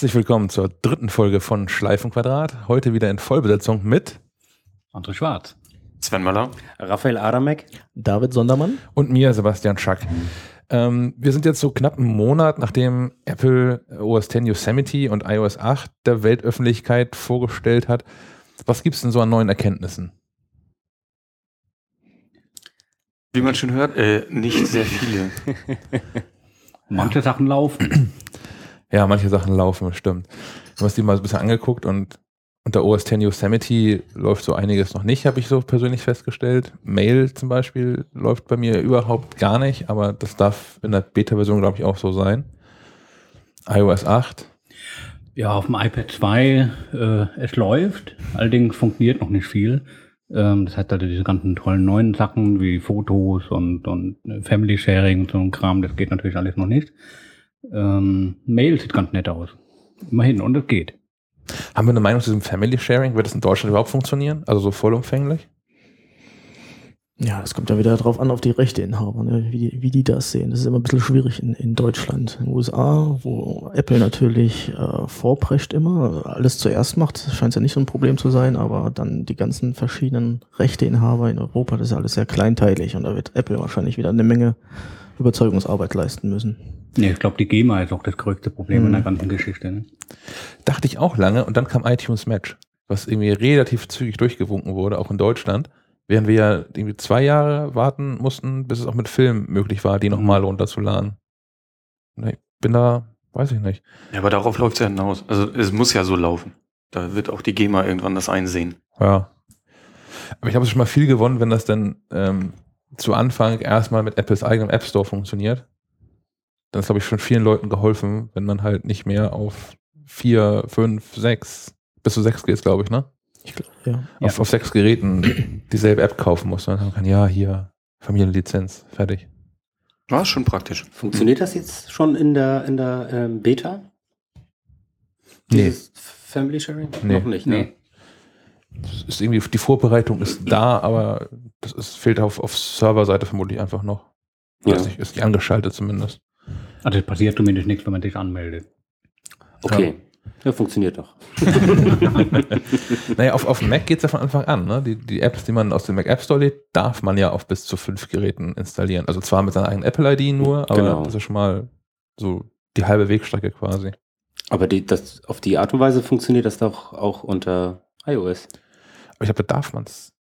Herzlich willkommen zur dritten Folge von Schleifenquadrat. Heute wieder in Vollbesetzung mit André Schwarz, Sven Möller, Raphael Adamek, David Sondermann und mir, Sebastian Schack. Ähm, wir sind jetzt so knapp einen Monat, nachdem Apple OS X Yosemite und iOS 8 der Weltöffentlichkeit vorgestellt hat. Was gibt es denn so an neuen Erkenntnissen? Wie man schon hört, äh, nicht sehr viele. Manche Sachen laufen. Ja, manche Sachen laufen, stimmt. Ich habe die mal so ein bisschen angeguckt und unter OS X Yosemite läuft so einiges noch nicht, habe ich so persönlich festgestellt. Mail zum Beispiel läuft bei mir überhaupt gar nicht, aber das darf in der Beta-Version, glaube ich, auch so sein. iOS 8. Ja, auf dem iPad 2, äh, es läuft, allerdings funktioniert noch nicht viel. Ähm, das hat also diese ganzen tollen neuen Sachen wie Fotos und, und Family Sharing und so ein Kram, das geht natürlich alles noch nicht. Ähm, Mail sieht ganz nett aus. Immerhin, und es geht. Haben wir eine Meinung zu diesem Family Sharing? Wird das in Deutschland überhaupt funktionieren? Also so vollumfänglich? Ja, es kommt ja wieder drauf an, auf die Rechteinhaber, ne? wie, die, wie die das sehen. Das ist immer ein bisschen schwierig in, in Deutschland. In den USA, wo Apple natürlich äh, vorprescht immer, alles zuerst macht, scheint es ja nicht so ein Problem zu sein, aber dann die ganzen verschiedenen Rechteinhaber in Europa, das ist ja alles sehr kleinteilig und da wird Apple wahrscheinlich wieder eine Menge Überzeugungsarbeit leisten müssen. Nee, ich glaube, die GEMA ist auch das größte Problem Mhm. in der ganzen Geschichte. Ne? Dachte ich auch lange und dann kam iTunes Match, was irgendwie relativ zügig durchgewunken wurde, auch in Deutschland. Während wir ja irgendwie zwei Jahre warten mussten, bis es auch mit Film möglich war, die nochmal runterzuladen. Ich bin da, weiß ich nicht. Ja, aber darauf läuft es ja hinaus. Also es muss ja so laufen. Da wird auch die GEMA irgendwann das einsehen. Ja. Aber ich habe schon mal viel gewonnen, wenn das dann ähm, zu Anfang erstmal mit Apples eigenem App Store funktioniert. Dann ist, glaube ich, schon vielen Leuten geholfen, wenn man halt nicht mehr auf vier, fünf, sechs, bis zu sechs geht glaube ich, ne? Ich glaube, ja. Auf, auf sechs Geräten dieselbe App kaufen muss. Dann kann, ja, hier, Familienlizenz, fertig. War schon praktisch. funktioniert das jetzt schon in der, in der ähm, Beta? Nee. Dieses Family Sharing? Nee. Noch nicht, ne? Das ist irgendwie, die Vorbereitung ist da, aber das ist, fehlt auf, auf Serverseite vermutlich einfach noch. Ja. Ist, nicht, ist nicht angeschaltet zumindest. Also es passiert zumindest nichts, wenn man sich anmeldet. Okay. Ja, funktioniert doch. Naja, auf, auf dem Mac geht es ja von Anfang an. Ne? Die, die Apps, die man aus dem Mac App Store lädt, darf man ja auf bis zu fünf Geräten installieren. Also zwar mit seiner eigenen Apple-ID nur, aber Genau. das ist schon mal so die halbe Wegstrecke quasi. Aber die, das, auf die Art und Weise funktioniert das doch auch unter iOS. Aber ich glaube, da darf man es.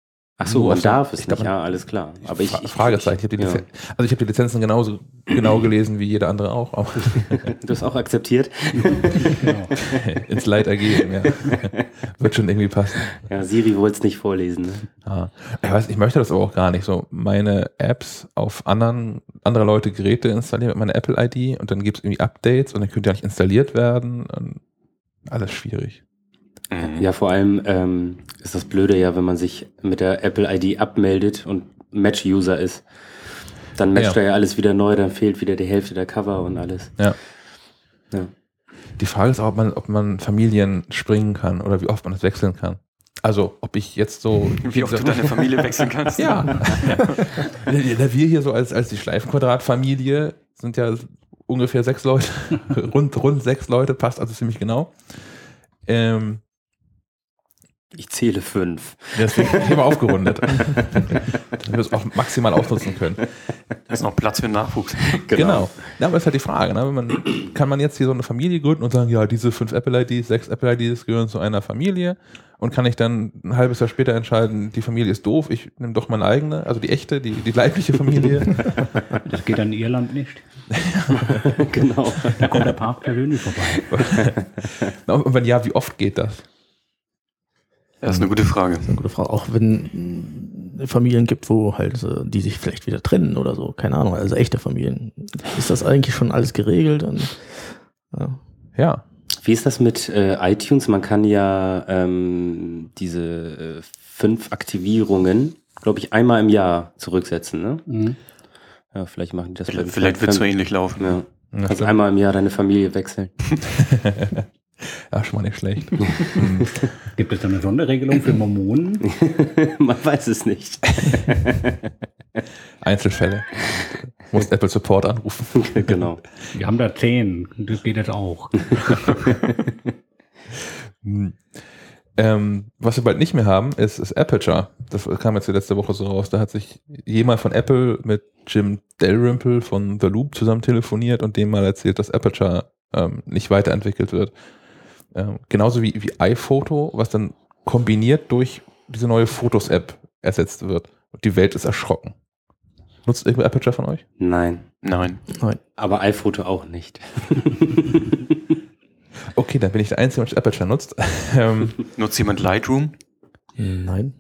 Ach so, man darf es glaub, nicht. Ja, alles klar. Aber ich, Fra ich Fragezeichen. Ich die ja. Also ich habe die Lizenzen genauso genau gelesen wie jeder andere auch. auch Du hast auch akzeptiert. Genau. ins Leid ergeben, ja. Wird schon irgendwie passen. Ja, Siri wollte es nicht vorlesen. Ne? Ja. Ich weiß, ich möchte das aber auch gar nicht. So meine Apps auf anderen, andere Leute Geräte installieren mit meiner Apple-ID und dann gibt es irgendwie Updates und dann könnte ja nicht installiert werden. Und alles schwierig. Mhm. Ja, vor allem ähm, ist das Blöde ja, wenn man sich mit der Apple ID abmeldet und Match-User ist. Dann matcht Ja. er ja alles wieder neu, dann fehlt wieder die Hälfte der Cover und alles. Ja. Ja. Die Frage ist auch, ob man, ob man Familien springen kann oder wie oft man das wechseln kann. Also, ob ich jetzt so. Wie oft du deine Familie wechseln kannst. Ja. Ja, Wir hier so als, als die Schleifenquadrat-Familie sind ja ungefähr sechs Leute, rund, rund sechs Leute, passt also ziemlich genau. Ähm, Ich zähle fünf. deswegen ich habe aufgerundet. Damit wir es auch maximal ausnutzen können. Da ist noch Platz für Nachwuchs. Genau. Ja, aber das ist halt die Frage. Ne? Wenn man, kann man jetzt hier so eine Familie gründen und sagen, ja, diese fünf Apple-IDs, sechs Apple-IDs gehören zu einer Familie und kann ich dann ein halbes Jahr später entscheiden, die Familie ist doof, ich nehme doch meine eigene, also die echte, die, die leibliche Familie. Das geht an Irland nicht. genau. Da kommt der Papst persönlich vorbei. Und wenn ja, wie oft geht das? Das ist eine gute Frage. Das ist eine gute Frage. Auch wenn Familien gibt, wo halt äh, die sich vielleicht wieder trennen oder so, keine Ahnung, also echte Familien. Ist das eigentlich schon alles geregelt? Und, ja. Ja. Wie ist das mit äh, iTunes? Man kann ja ähm, diese äh, fünf Aktivierungen, glaube ich, einmal im Jahr zurücksetzen. Ne? Mhm. Ja, vielleicht machen die das. Vielleicht, vielleicht wird es so ähnlich laufen. Ja. Ja, Kannst einmal im Jahr deine Familie wechseln. ja, schon mal nicht schlecht. Gibt es da eine Sonderregelung für Mormonen? Man weiß es nicht. Einzelfälle. Muss Apple Support anrufen. genau. Wir haben da zehn, das geht jetzt auch. Hm. Ähm, was wir bald nicht mehr haben, ist, ist Aperture. Das kam jetzt die letzte Woche so raus. Da hat sich jemand von Apple mit Jim Dalrymple von The Loop zusammen telefoniert und dem mal erzählt, dass Aperture ähm, nicht weiterentwickelt wird. Ähm, genauso wie, wie iPhoto, was dann kombiniert durch diese neue Fotos-App ersetzt wird. Und die Welt ist erschrocken. Nutzt irgendwer Aperture von euch? Nein. Nein. Aber iPhoto auch nicht. Okay, dann bin ich der Einzige, der Aperture nutzt. ähm, Nutzt jemand Lightroom? Nein.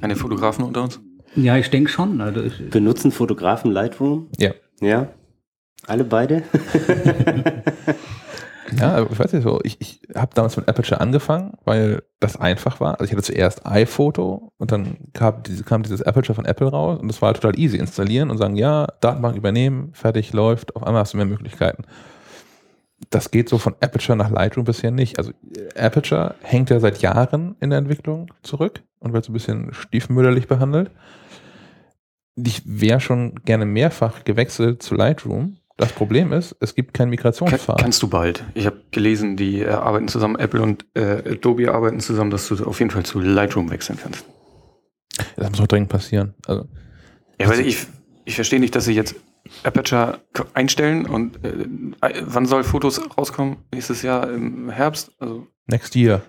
Eine Fotografen unter uns? Ja, ich denke schon. Also ich, Benutzen Fotografen Lightroom? Ja. Ja? Alle beide? Ja, ich weiß nicht so. Ich, ich habe damals mit Aperture angefangen, weil das einfach war. Also ich hatte zuerst iPhoto und dann kam, diese, kam dieses Aperture von Apple raus und das war total easy. Installieren und sagen, ja, Datenbank übernehmen, fertig, läuft. Auf einmal hast du mehr Möglichkeiten. Das geht so von Aperture nach Lightroom bisher nicht. Also äh, Aperture hängt ja seit Jahren in der Entwicklung zurück und wird so ein bisschen stiefmütterlich behandelt. Ich wäre schon gerne mehrfach gewechselt zu Lightroom. Das Problem ist, es gibt keinen Kann, Migrationspfad. kannst du bald. Ich habe gelesen, die äh, arbeiten zusammen, Apple und äh, Adobe arbeiten zusammen, dass du auf jeden Fall zu Lightroom wechseln kannst. Das muss auch dringend passieren. Also, Ja, weil ich, ich verstehe nicht, dass sie jetzt Aperture einstellen und äh, äh, wann soll Fotos rauskommen? Nächstes Jahr im Herbst? Also next year.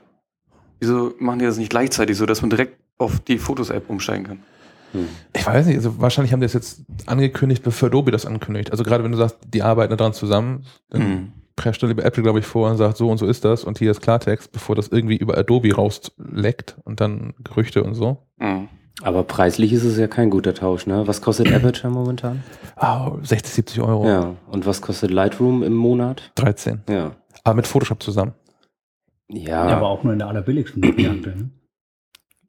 wieso machen die das nicht gleichzeitig so, dass man direkt auf die Fotos-App umsteigen kann? Hm. Ich weiß nicht, also wahrscheinlich haben die das jetzt angekündigt, bevor Adobe das ankündigt. Also gerade wenn du sagst, die arbeiten daran zusammen, dann Hm. prescht lieber Apple, glaube ich, vor und sagt, so und so ist das und hier ist Klartext, bevor das irgendwie über Adobe rausleckt und dann Gerüchte und so. Hm. Aber preislich ist es ja kein guter Tausch, ne? Was kostet Aperture momentan? Ah, 60, 70 Euro. Ja. Und was kostet Lightroom im Monat? 13. Ja. Aber mit Photoshop zusammen. Ja, ja, aber auch nur in der allerbilligsten Variante. Ne?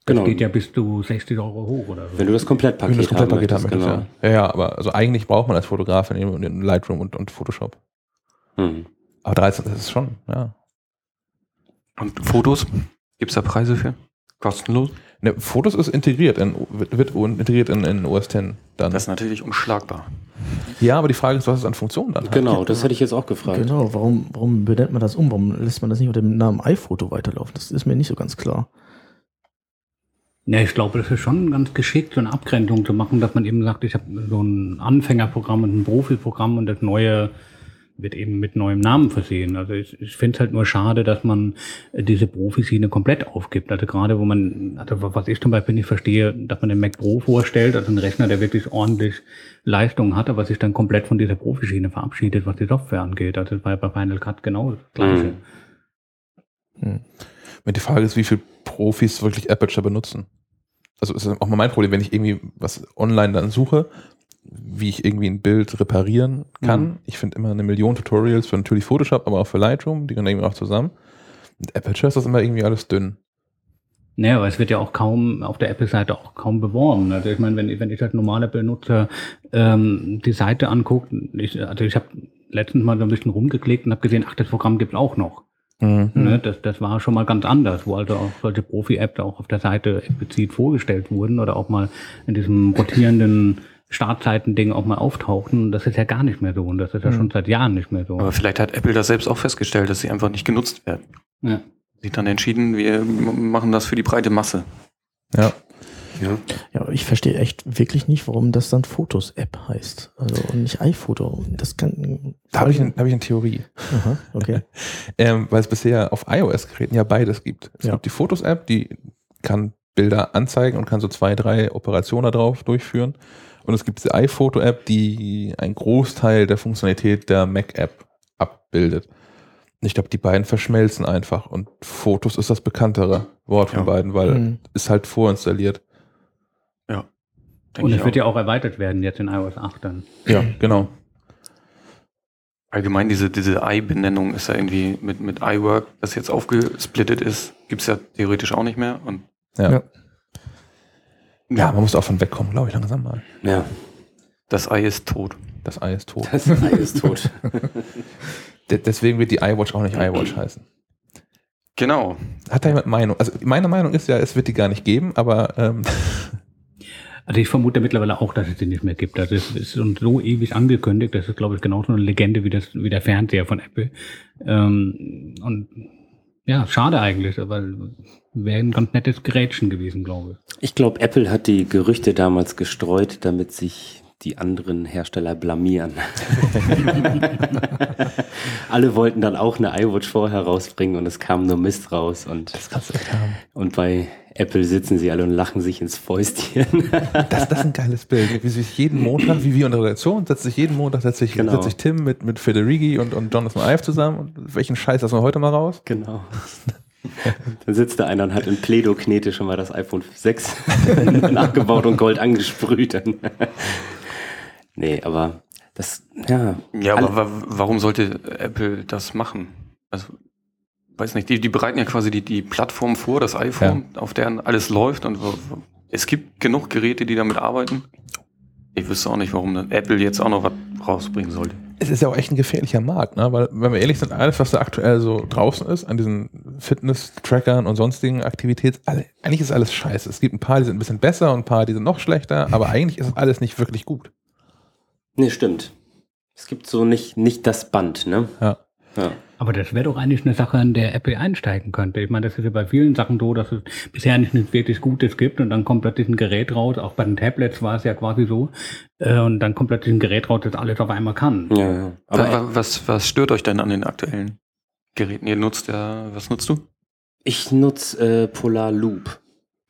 Das genau. geht ja bis zu 60 Euro hoch oder so. Wenn du das Komplettpaket, Wenn du das Komplettpaket haben möchtest, möchtest, ja. ja. Ja, aber also eigentlich braucht man als Fotograf in, Lightroom und, und Photoshop. genau. Hm. Aber 13, das ist schon, ja. Und Fotos? Gibt es da Preise für? Kostenlos? Ne, Fotos ist integriert, in, wird, wird integriert in, in OS X dann. Das ist natürlich unschlagbar. ja, aber die Frage ist, was es an Funktionen dann hat. Genau, das hätte ich jetzt auch gefragt. Genau, warum, warum benennt man das um? Warum lässt man das nicht unter dem Namen iPhoto weiterlaufen? Das ist mir nicht so ganz klar. Ja, ich glaube, das ist schon ganz geschickt, so eine Abgrenzung zu machen, dass man eben sagt, ich habe so ein Anfängerprogramm und ein Profiprogramm und das neue wird eben mit neuem Namen versehen. Also ich, ich finde es halt nur schade, dass man diese Profi-Schiene komplett aufgibt. Also gerade wo man, also was ich zum Beispiel nicht verstehe, dass man den Mac Pro vorstellt, also einen Rechner, der wirklich ordentlich Leistung hat, aber sich dann komplett von dieser Profi-Schiene verabschiedet, was die Software angeht. Also das war ja bei Final Cut genau das Gleiche. Mhm. Wenn die Frage ist, wie viele Profis wirklich Aperture benutzen. Also ist auch mal mein Problem, wenn ich irgendwie was online dann suche, wie ich irgendwie ein Bild reparieren kann. Mhm. Ich finde immer eine Million Tutorials für natürlich Photoshop, aber auch für Lightroom, die gehören irgendwie auch zusammen. Mit Aperture ist das immer irgendwie alles dünn. Naja, aber es wird ja auch kaum auf der Apple-Seite auch kaum beworben. Also ich meine, wenn, wenn ich als normaler Benutzer ähm, die Seite angucke, ich, also ich habe letztens mal so ein bisschen rumgeklickt und habe gesehen, ach, das Programm gibt's auch noch. Mhm. Ne? Das, das war schon mal ganz anders, wo also auch solche Profi-Apps auch auf der Seite explizit vorgestellt wurden oder auch mal in diesem rotierenden Startzeiten-Ding auch mal auftauchten. Das ist ja gar nicht mehr so und das ist ja Mhm. schon seit Jahren nicht mehr so. Aber vielleicht hat Apple das selbst auch festgestellt, dass sie einfach nicht genutzt werden. Ja. Sie hat dann entschieden, wir machen das für die breite Masse. Ja. Ja. Ja, aber ich verstehe echt wirklich nicht, warum das dann Fotos-App heißt. Also und nicht iPhoto. Das kann. Da habe ich, ein- da hab ich eine Theorie. Aha, okay. Ähm, weil es bisher auf iOS-Geräten ja beides gibt. Es Ja. gibt die Fotos-App, die kann Bilder anzeigen und kann so zwei, drei Operationen darauf durchführen. Und es gibt diese iPhoto-App, die einen Großteil der Funktionalität der Mac-App abbildet. Ich glaube, die beiden verschmelzen einfach und Fotos ist das bekanntere Wort von Ja. beiden, weil Hm. ist halt vorinstalliert. Denk Und es wird ja auch erweitert werden jetzt in iOS 8 dann. Ja, genau. Allgemein diese, diese I-Benennung ist ja irgendwie mit, mit iWork, das jetzt aufgesplittet ist, gibt's ja theoretisch auch nicht mehr. Und Ja. Ja. Ja, man muss auch von wegkommen, glaube ich, langsam mal. ja. das Ei ist tot. Das Ei ist tot. Das Ei ist tot. De deswegen wird die iWatch auch nicht iWatch heißen. Genau. Hat da jemand Meinung? Also meine Meinung ist ja, es wird die gar nicht geben, aber ähm, Also ich vermute mittlerweile auch, dass es den nicht mehr gibt. Also es ist schon so ewig angekündigt, das ist, glaube ich, genauso eine Legende wie, das, wie der Fernseher von Apple. Ähm, und ja, schade eigentlich, weil wäre ein ganz nettes Gerätchen gewesen, glaube ich. Ich glaube, Apple hat die Gerüchte damals gestreut, damit sich die anderen Hersteller blamieren. Alle wollten dann auch eine iWatch vorher rausbringen und es kam nur Mist raus. Und, Das kannst du echt haben. und bei Apple sitzen sie alle und lachen sich ins Fäustchen. Das, das ist ein geiles Bild. Wie sich jeden Montag, wie wir in der Redaktion, setzt sich jeden Montag, setzt sich, Genau. setzt sich Tim mit, mit Federighi und, und Jonathan Ive zusammen. Und welchen Scheiß lassen wir heute mal raus? genau. Dann sitzt da einer und hat in Pledo-Knete schon mal das iPhone 6 nachgebaut und Gold angesprüht. Nee, aber das, ja. Ja, aber wa warum sollte Apple das machen? Also, weiß nicht, die, die bereiten ja quasi die, die Plattform vor, das iPhone, auf der alles läuft und es gibt genug Geräte, die damit arbeiten. Ich wüsste auch nicht, warum Apple jetzt auch noch was rausbringen sollte. Es ist ja auch echt ein gefährlicher Markt, ne? weil, wenn wir ehrlich sind, alles, was da aktuell so draußen ist, an diesen Fitness-Trackern und sonstigen Aktivitäten, alle, eigentlich ist alles scheiße. Es gibt ein paar, die sind ein bisschen besser und ein paar, die sind noch schlechter, aber eigentlich ist alles nicht wirklich gut. Nee, stimmt. Es gibt so nicht, nicht das Band, ne? Ja. Ja. Aber das wäre doch eigentlich eine Sache, an der Apple einsteigen könnte. Ich meine, das ist ja bei vielen Sachen so, dass es bisher nicht nichts wirklich Gutes gibt und dann kommt plötzlich ein Gerät raus. Auch bei den Tablets war es ja quasi so. Äh, Und dann kommt plötzlich ein Gerät raus, das alles auf einmal kann. Ja, ja. Aber Aber wa- was, was stört euch denn an den aktuellen Geräten? Ihr nutzt ja, was nutzt du? ich nutze äh, Polar Loop.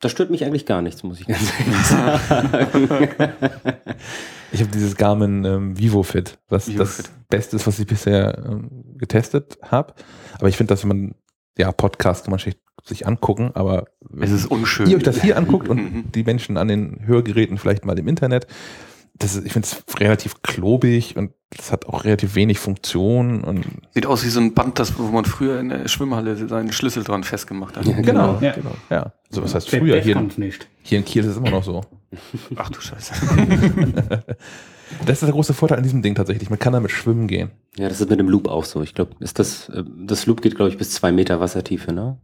Das stört mich eigentlich gar nichts, muss ich ganz ehrlich sagen. Ich habe dieses Garmin ähm, VivoFit, was VivoFit. das Beste ist, was ich bisher ähm, getestet habe. Aber ich finde, dass man, ja, Podcast kann man sich, sich angucken, aber Es ist unschön. ihr euch das hier anguckt Mhm. und die Menschen an den Hörgeräten vielleicht mal im Internet, das ist, ich finde es relativ klobig und das hat auch relativ wenig Funktion und Sieht aus wie so ein Band, das, wo man früher in der Schwimmhalle seinen Schlüssel dran festgemacht hat. Ja, genau. Ja. genau. Ja. So was heißt früher hier, hier in Kiel ist es immer noch so. Ach du Scheiße. Das ist der große Vorteil an diesem Ding tatsächlich. Man kann damit schwimmen gehen. ja, das ist mit dem Loop auch so. Ich glaube, ist das, äh, das Loop geht, glaube ich, bis zwei Meter Wassertiefe, ne?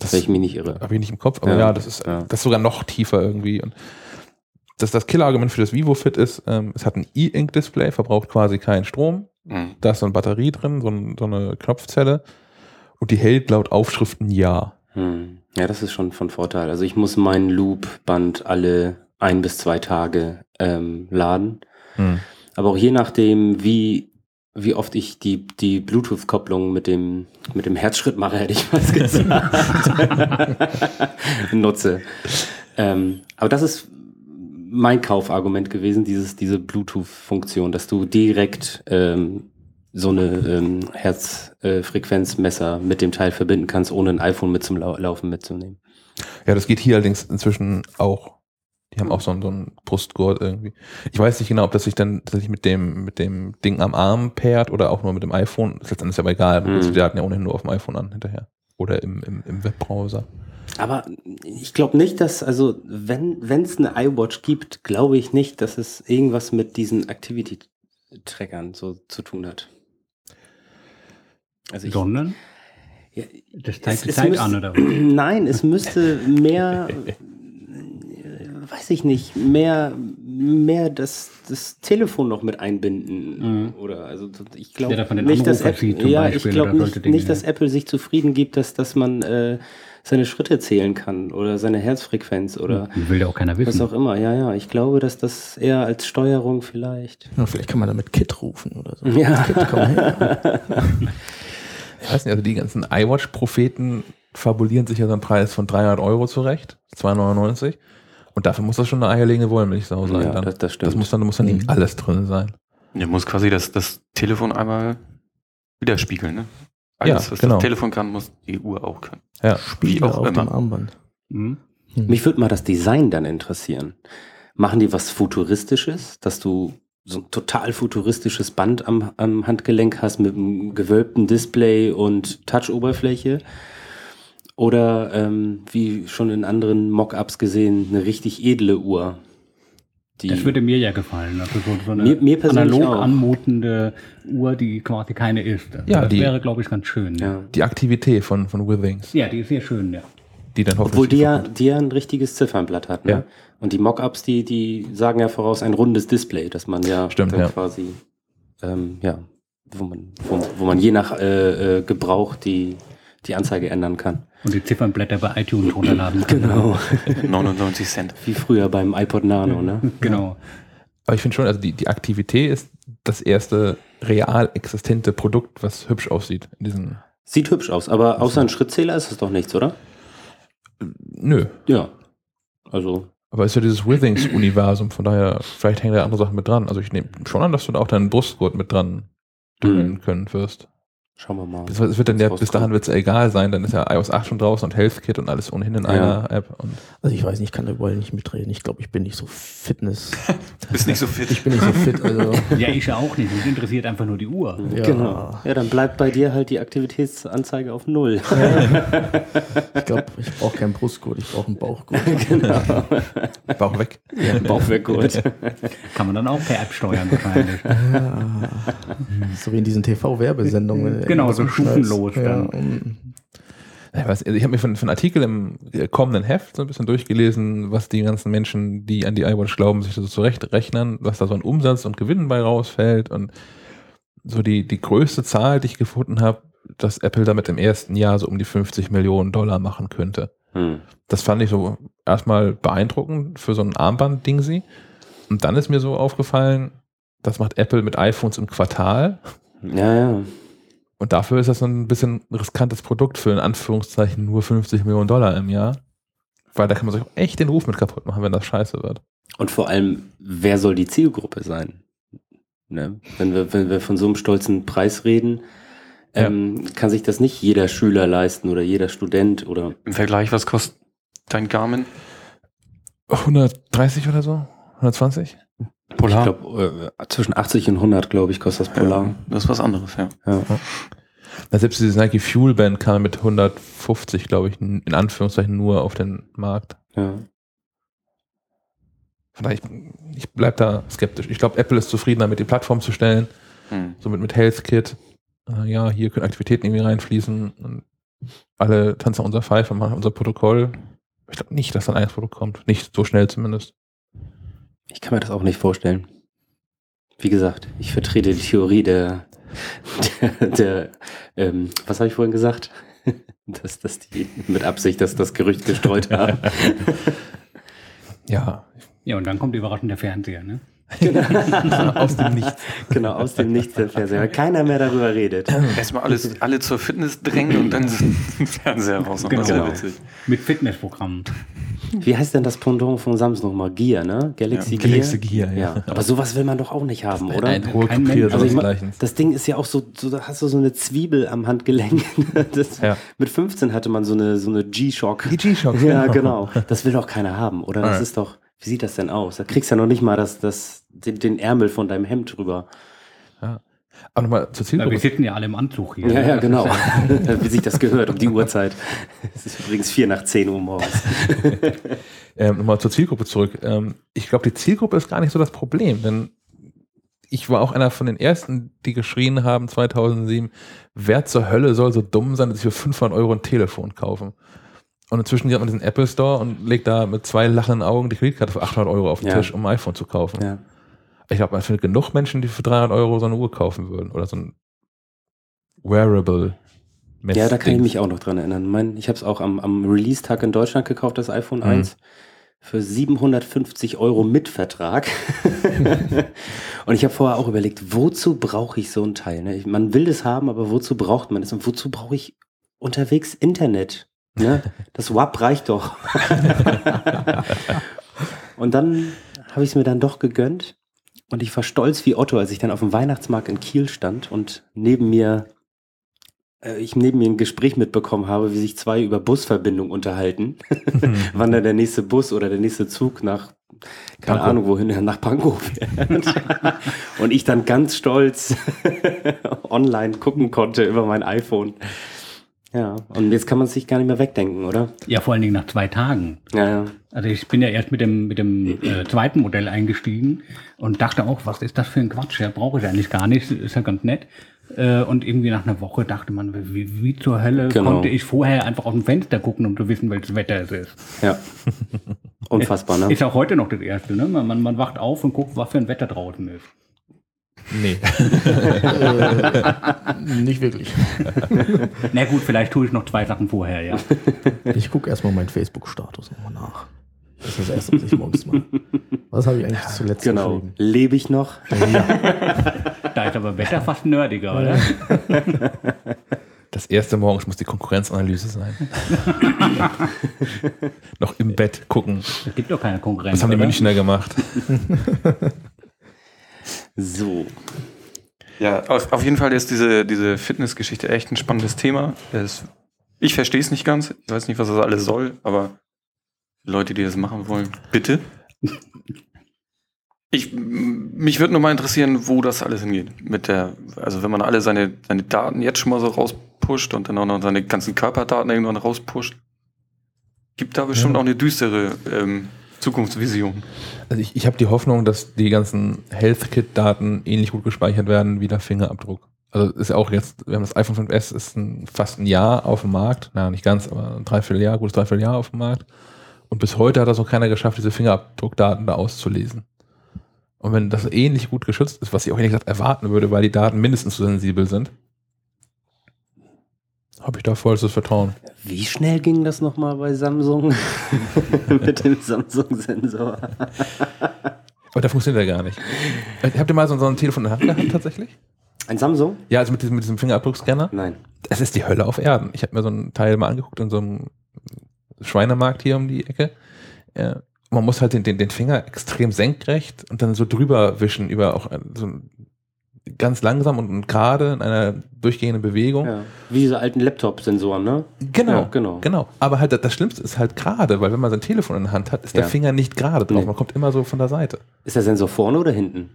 Das Wenn ich mich nicht irre. habe ich nicht im Kopf, aber ja, Ja, das ist ja. das ist sogar noch tiefer irgendwie. Und das, das Killerargument für das VivoFit ist, ähm, es hat ein E-Ink-Display, verbraucht quasi keinen Strom. Mhm. Da ist so eine Batterie drin, so, ein, so eine Knopfzelle. Und die hält laut Aufschrift ein Jahr. Hm. Ja, das ist schon von Vorteil. Also ich muss mein Loop-Band alle ein bis zwei Tage ähm, laden. Hm. Aber auch je nachdem, wie, wie oft ich die, die Bluetooth-Kopplung mit dem, mit dem Herzschritt mache, hätte ich was gesagt, nutze. Ähm, aber das ist mein Kaufargument gewesen, dieses, diese Bluetooth-Funktion, dass du direkt ähm, so eine ähm, Herzfrequenzmesser mit dem Teil verbinden kannst, ohne ein iPhone mit zum Lau Laufen mitzunehmen. Ja, das geht hier allerdings inzwischen auch. Die haben auch so einen, so einen Brustgurt irgendwie. Ich weiß nicht genau, ob das sich dann tatsächlich mit dem, mit dem Ding am Arm pairt oder auch nur mit dem iPhone. Das ist letztendlich aber egal. Mhm. die Daten ja ohnehin nur auf dem iPhone an hinterher. Oder im, im, im Webbrowser. Aber ich glaube nicht, dass, also wenn es eine iWatch gibt, glaube ich nicht, dass es irgendwas mit diesen Activity-Trackern so zu tun hat. Also ich, Sondern ja, das zeigt die Zeit müsste- an, oder? Nein, es müsste mehr, weiß ich nicht, mehr, mehr das, das Telefon noch mit einbinden. Mhm. Oder also ich glaube Ja, nicht, dass Apple, ja, ich glaube nicht, Dinge, nicht, dass ja. Apple sich zufrieden gibt, dass, dass man äh, seine Schritte zählen kann oder seine Herzfrequenz oder Will ja auch keiner was wissen. auch immer. Ja, ja, ich glaube, dass das eher als Steuerung vielleicht. Ja, vielleicht kann man damit Kit rufen oder so. Ja. Kit, komm her. Ich weiß nicht, also die ganzen iWatch-Propheten fabulieren sich ja so einen Preis von 300 Euro zurecht. 2,99. Und dafür muss das schon eine eierlegende Wollmilchsau sein. Ja, dann. das- das stimmt. muss dann, muss dann Mhm. alles drin sein. Ja, muss quasi das, das Telefon einmal widerspiegeln, ne? Ja, Alles, was genau. das Telefon kann, muss die Uhr auch können. Ja. Spiegel auch auf dem immer. Armband. Mhm. Hm. Mich würde mal das Design dann interessieren. Machen die was Futuristisches, dass du so ein total futuristisches Band am, am Handgelenk hast mit einem gewölbten Display und Touch-Oberfläche? Oder ähm, wie schon in anderen Mockups gesehen, eine richtig edle Uhr? Die, Das würde mir ja gefallen. Also so, eine Mir- mir persönlich analog auch. anmutende Uhr, die quasi keine ist. Ja, das die- wäre, glaube ich, ganz schön. ja. Die Aktivität von, von Withings. Ja, die ist sehr schön, ja. die dann hoffentlich. Obwohl die ja, die ja ein richtiges Ziffernblatt hat. Ne? Ja. Und die Mockups, die, die sagen ja voraus ein rundes Display, dass man ja Stimmt, ja. quasi, ähm, ja, wo man, wo, wo man je nach äh, äh, Gebrauch die, die Anzeige ändern kann. Und die Ziffernblätter bei iTunes runterladen. Genau. 99 Cent. Wie früher beim iPod Nano, ne? Genau. Aber ich finde schon, also die, die Aktivität ist das erste real existente Produkt, was hübsch aussieht. In diesen, Sieht hübsch aus, aber außer ein Schrittzähler ist es doch nichts, oder? nö. Ja. Also, Aber es ist ja dieses Withings-Universum, von daher, vielleicht hängen da andere Sachen mit dran. Also ich nehme schon an, dass du da auch deinen Brustgurt mit dran tun können wirst. Schauen wir mal. Das, es wird dann ja, was bis dahin wird es egal sein, dann ist ja iOS 8 schon draußen und HealthKit und alles ohnehin in Ja. einer App. Und Also ich weiß nicht, ich kann da überall nicht mitreden. Ich glaube, ich bin nicht so Fitness. Bist nicht so fit. Ich bin nicht so fit, also Ja, ich ja auch nicht. Mich interessiert einfach nur die Uhr. ja. Genau. Ja, dann bleibt bei dir halt die Aktivitätsanzeige auf Null. Ich glaube, ich brauche keinen Brustgurt, ich brauche einen Bauchgurt. Bauch weg. Bauch weggeholt. Kann man dann auch per App steuern wahrscheinlich. so wie in diesen TV-Werbesendungen. Genau, so stufenlos Ja, Ich, weiß, ich habe mir von, von Artikel im kommenden Heft so ein bisschen durchgelesen, was die ganzen Menschen, die an die iWatch glauben, sich so zurechtrechnen, was da so ein Umsatz und Gewinn bei rausfällt und so die, die größte Zahl, die ich gefunden habe, dass Apple damit im ersten Jahr so um die 50 Millionen Dollar machen könnte. Hm. Das fand ich so erstmal beeindruckend für so ein Armband-Ding sie. Und dann ist mir so aufgefallen, das macht Apple mit iPhones im Quartal. Ja, ja. Und dafür ist das so ein bisschen riskantes Produkt für in Anführungszeichen nur 50 Millionen Dollar im Jahr. Weil da kann man sich auch echt den Ruf mit kaputt machen, wenn das scheiße wird. Und vor allem, wer soll die Zielgruppe sein? Ne? Wenn, wir, wenn wir von so einem stolzen Preis reden, Ja. ähm, kann sich das nicht jeder Schüler leisten oder jeder Student oder Im Vergleich, was kostet dein Garmin? 130 oder so? 120? Polar. ich glaube äh, zwischen 80 und 100, glaube ich, kostet das Polar. Ja, das ist was anderes, ja. Ja. Na, selbst dieses Nike Fuel Band kam mit 150, glaube ich, in Anführungszeichen nur auf den Markt. Ja. Von daher, ich, ich bleib da skeptisch. Ich glaube, Apple ist zufrieden damit, die Plattform zu stellen. Hm. somit mit HealthKit. Äh, ja, hier können Aktivitäten irgendwie reinfließen und alle tanzen unser Pfeife, machen unser Protokoll. Ich glaube nicht, dass dann ein Produkt kommt. Nicht so schnell zumindest. Ich kann mir das auch nicht vorstellen. Wie gesagt, ich vertrete die Theorie der, der, der ähm, was habe ich vorhin gesagt? dass, dass die mit Absicht dass das Gerücht gestreut haben. Ja, Ja, und dann kommt überraschend der Fernseher, ne? aus dem Nichts. genau, aus dem Nichts der Fernseher. weil Keiner mehr darüber redet. Erstmal alles, alle zur Fitness drängen und dann Fernseher raus. Genau. witzig. Mit Fitnessprogrammen. Wie heißt denn das Pendant von Samsung nochmal? Gear, ne? Galaxy Ja, Gear. Galaxy Gear, ja. ja. Aber sowas will man doch auch nicht haben, oder? Ein hoher Mensch. Also ich mein, das Ding ist ja auch so, so, da hast du so eine Zwiebel am Handgelenk. Das, Ja. Mit 15 hatte man so eine, so eine G-Shock. Die G-Shock. Ja, genau. Das will doch keiner haben, oder? Das ist doch, wie sieht das denn aus? Da kriegst du ja noch nicht mal das, das, den, den Ärmel von deinem Hemd drüber. Aber nochmal zur Zielgruppe. wir sitzen ja alle im Anzug hier. Ja, ja, genau. ja- wie sich das gehört um die Uhrzeit. Es ist übrigens vier nach zehn Uhr morgens. Ähm, nochmal zur Zielgruppe zurück. Ähm, ich glaube, die Zielgruppe ist gar nicht so das Problem, denn ich war auch einer von den ersten, die geschrien haben 2007, wer zur Hölle soll so dumm sein, dass ich für 500 Euro ein Telefon kaufen? Und inzwischen geht man in diesen Apple Store und legt da mit zwei lachenden Augen die Kreditkarte für 800 Euro auf den Ja. Tisch, um ein iPhone zu kaufen. Ja. Ich glaube, man findet genug Menschen, die für 300 Euro so eine Uhr kaufen würden oder so ein Wearable. Ja, da kann ich mich auch noch dran erinnern. Mein, ich habe es auch am, am Release-Tag in Deutschland gekauft, das iPhone Mhm. 1. Für 750 Euro mit Vertrag. und ich habe vorher auch überlegt, wozu brauche ich so ein Teil? Ne? Man will es haben, aber wozu braucht man es? Und wozu brauche ich unterwegs Internet? Ne? Das WAP reicht doch. und dann habe ich es mir dann doch gegönnt. Und ich war stolz wie Otto, als ich dann auf dem Weihnachtsmarkt in Kiel stand und neben mir äh, ich neben mir ein Gespräch mitbekommen habe, wie sich zwei über Busverbindung unterhalten. Wann dann der nächste Bus oder der nächste Zug nach, keine Pankow. Ahnung wohin, nach Pankow fährt. Und ich dann ganz stolz online gucken konnte über mein iPhone. Ja, und jetzt kann man es sich gar nicht mehr wegdenken, oder? Ja, vor allen Dingen nach zwei Tagen. Ja, ja. Also ich bin ja erst mit dem, mit dem äh, zweiten Modell eingestiegen und dachte auch, was ist das für ein Quatsch? Ja, brauche ich eigentlich gar nicht, ist ja ganz nett. Äh, und irgendwie nach einer Woche dachte man, wie, wie zur Hölle Genau. konnte ich vorher einfach aus dem Fenster gucken, um zu wissen, welches Wetter es ist. Ja. Unfassbar, ne? Ist auch heute noch das Erste, ne? Man, man, man wacht auf und guckt, was für ein Wetter draußen ist. Nee. äh, nicht wirklich. Na gut, vielleicht tue ich noch zwei Sachen vorher, ja. Ich gucke erstmal meinen Facebook-Status nochmal nach. Das ist das Erste, was ich morgens mache. Was habe ich eigentlich zuletzt Genau. geschrieben? Lebe ich noch? Da ist aber Wetter fast nerdiger, oder? Das erste morgens muss die Konkurrenzanalyse sein. Noch im Bett gucken. Es gibt doch keine Konkurrenz. Was haben die oder? Münchner gemacht? So. Ja, auf, auf jeden Fall ist diese, diese Fitnessgeschichte echt ein spannendes Thema. Es, ich verstehe es nicht ganz. Ich weiß nicht, was das alles soll, aber Leute, die das machen wollen, bitte. Ich, mich würde nur mal interessieren, wo das alles hingeht. Mit der, also wenn man alle seine, seine Daten jetzt schon mal so rauspusht und dann auch noch seine ganzen Körperdaten irgendwann rauspusht, gibt da bestimmt Ja. auch eine düstere ähm, Zukunftsvision. Also ich, ich habe die Hoffnung, dass die ganzen Health-Kit-Daten ähnlich gut gespeichert werden wie der Fingerabdruck. Also ist auch jetzt, wir haben das iPhone 5S, ist ein, fast ein Jahr auf dem Markt. Naja, nicht ganz, aber ein Dreivierteljahr, gutes Dreivierteljahr auf dem Markt. Und bis heute hat das noch keiner geschafft, diese Fingerabdruckdaten da auszulesen. Und wenn das ähnlich gut geschützt ist, was ich auch ehrlich gesagt erwarten würde, weil die Daten mindestens so sensibel sind, habe ich da vollstes Vertrauen. Wie schnell ging das nochmal bei Samsung? Mit dem Samsung-Sensor. Aber da funktioniert er gar nicht. Äh, Habt ihr mal so, so ein Telefon in der Hand gehabt tatsächlich? Ein Samsung? Ja, also mit diesem, mit diesem Fingerabdruckscanner. Nein. Es ist die Hölle auf Erden. Ich habe mir so ein Teil mal angeguckt in so einem Schweinemarkt hier um die Ecke. Ja, man muss halt den, den, den Finger extrem senkrecht und dann so drüber wischen über auch äh, so ganz langsam und, und gerade in einer durchgehenden Bewegung. Ja. Wie diese alten Laptop-Sensoren, ne? Genau, Ja, genau. genau. Aber halt das, Schlimmste ist halt gerade, weil wenn man sein Telefon in der Hand hat, ist der Ja. Finger nicht gerade drauf. Nee. Man kommt immer so von der Seite. Ist der Sensor vorne oder hinten?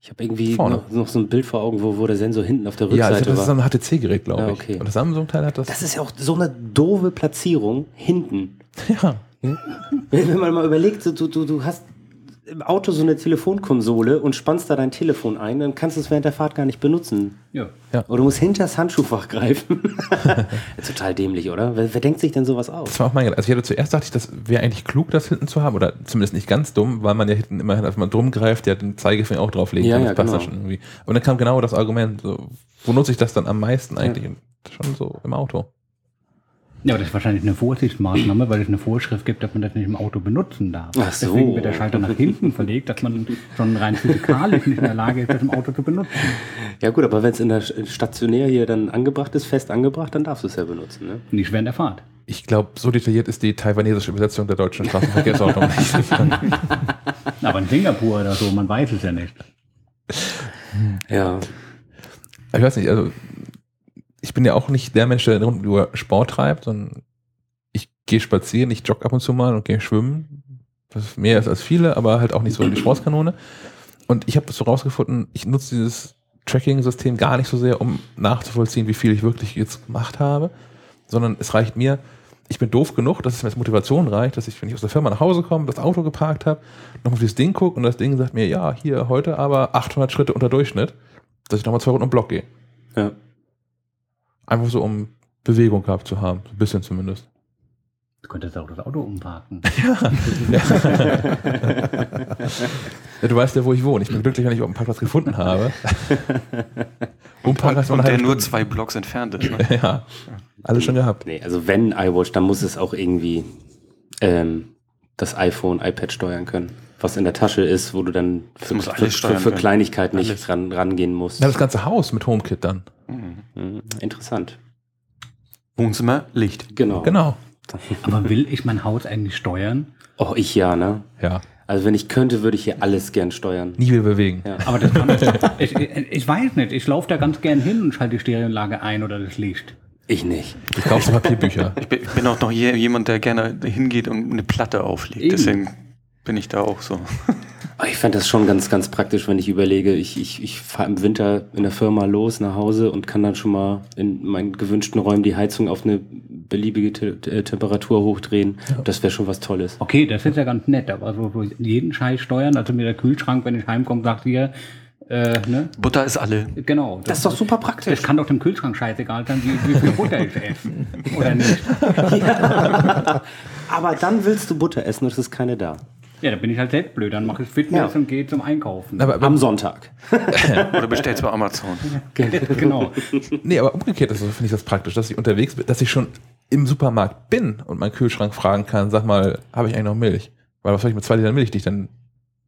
Ich habe irgendwie noch, noch so ein Bild vor Augen, wo, wo der Sensor hinten auf der Ja, Rückseite also das ist war. ein HTC-Gerät, glaube ich. okay. Und das Samsung-Teil hat das. Das ist ja auch so eine doofe Platzierung hinten. ja. Wenn man mal überlegt, du, du, du hast im Auto so eine Telefonkonsole und spannst da dein Telefon ein, dann kannst du es während der Fahrt gar nicht benutzen. Ja. Oder du musst hinter das Handschuhfach greifen. Total dämlich, oder? Wer, wer denkt sich denn sowas aus? Das war auch mein Gedanke. Also ich hatte zuerst dachte ich, das wäre eigentlich klug, das hinten zu haben, oder zumindest nicht ganz dumm, weil man ja hinten immer, als man drum greift, ja den Zeigefinger auch drauflegen Ja, kann. ja, das passt genau. dann schon irgendwie. Aber dann kam genau das Argument, so, wo nutze ich das dann am meisten eigentlich? Und Schon so im Auto. Ja, aber das ist wahrscheinlich eine Vorsichtsmaßnahme, weil es eine Vorschrift gibt, dass man das nicht im Auto benutzen darf. Ach so. Deswegen wird der Schalter nach hinten verlegt, dass man schon rein physikalisch nicht in der Lage ist, das im Auto zu benutzen. Ja gut, aber wenn es in der stationär hier dann angebracht ist, fest angebracht, dann darfst du es ja benutzen. Ne? Nicht während der Fahrt. Ich glaube, so detailliert ist die taiwanesische Übersetzung der deutschen Straßenverkehrsordnung nicht. Aber in Singapur oder so, man weiß es ja nicht. Ja. ich weiß nicht, also ich bin ja auch nicht der Mensch, der rund nur Sport treibt, sondern ich gehe spazieren, ich jogge ab und zu mal und gehe schwimmen. Was mehr ist als viele, aber halt auch nicht so die Sportskanone. Und ich habe so rausgefunden, ich nutze dieses Tracking-System gar nicht so sehr, um nachzuvollziehen, wie viel ich wirklich jetzt gemacht habe, sondern es reicht mir, ich bin doof genug, dass es mir als Motivation reicht, dass ich, wenn ich aus der Firma nach Hause komme, das Auto geparkt habe, nochmal auf dieses Ding gucke und das Ding sagt mir, ja, hier heute aber 800 Schritte unter Durchschnitt, dass ich nochmal zwei Runden den Block gehe. ja. Einfach so, um Bewegung gehabt zu haben. Ein bisschen zumindest. Du könntest auch das Auto umparken. Ja, du weißt ja, wo ich wohne. Ich bin glücklich, wenn ich auch einen Parkplatz gefunden habe. Umparken ist Und eine der nur zwei Blocks entfernt ist. Ne? Ja, alles schon gehabt. Nee, also wenn iWatch, dann muss es auch irgendwie ähm, das iPhone, iPad steuern können. Was in der Tasche ist, wo du dann für, für, für, für. Kleinigkeiten nicht Alles. ran, rangehen musst. Ja, das ganze Haus mit HomeKit dann. Mhm. Interessant. Wohnzimmer, Licht. Genau. Genau. Aber will ich mein Haus eigentlich steuern? Oh, ich ja, ne? Ja, Also wenn ich könnte, würde ich hier alles gern steuern. nie wieder bewegen. Ja. Aber das kann ich, ich, ich weiß nicht. Ich laufe da ganz gern hin und schalte die Stereoanlage ein oder das Licht. Ich nicht. Ich kaufe Papierbücher. Ich bin, ich bin auch noch je- jemand, der gerne hingeht und eine Platte auflegt. Eben. Deswegen bin ich da auch so. Aber Ich fände das schon ganz, ganz praktisch, wenn ich überlege, ich, ich, ich fahre im Winter in der Firma los nach Hause und kann dann schon mal in meinen gewünschten Räumen die Heizung auf eine beliebige Te äh, Temperatur hochdrehen. Das wäre schon was Tolles. Okay, das ist ja ganz nett, aber so, so jeden Scheiß steuern, also mir der Kühlschrank, wenn ich heimkomme, sagt hier, äh, ne? Butter ist alle. Genau. Das ist doch super praktisch. Das kann doch dem Kühlschrank scheißegal sein, wie, wie viel Butter ich esse. Oder nicht? Aber dann willst du Butter essen und es ist keine da. Ja, dann bin ich halt selbst blöd. Dann mache ich Fitness Ja. und gehe zum Einkaufen. Aber, aber Am Sonntag. Oder bestellst bei Amazon. genau. Nee, aber umgekehrt ist, so, finde ich das praktisch, dass ich unterwegs bin, dass ich schon im Supermarkt bin und meinen Kühlschrank fragen kann, sag mal, habe ich eigentlich noch Milch? Weil was soll ich mit zwei Litern Milch, die ich dann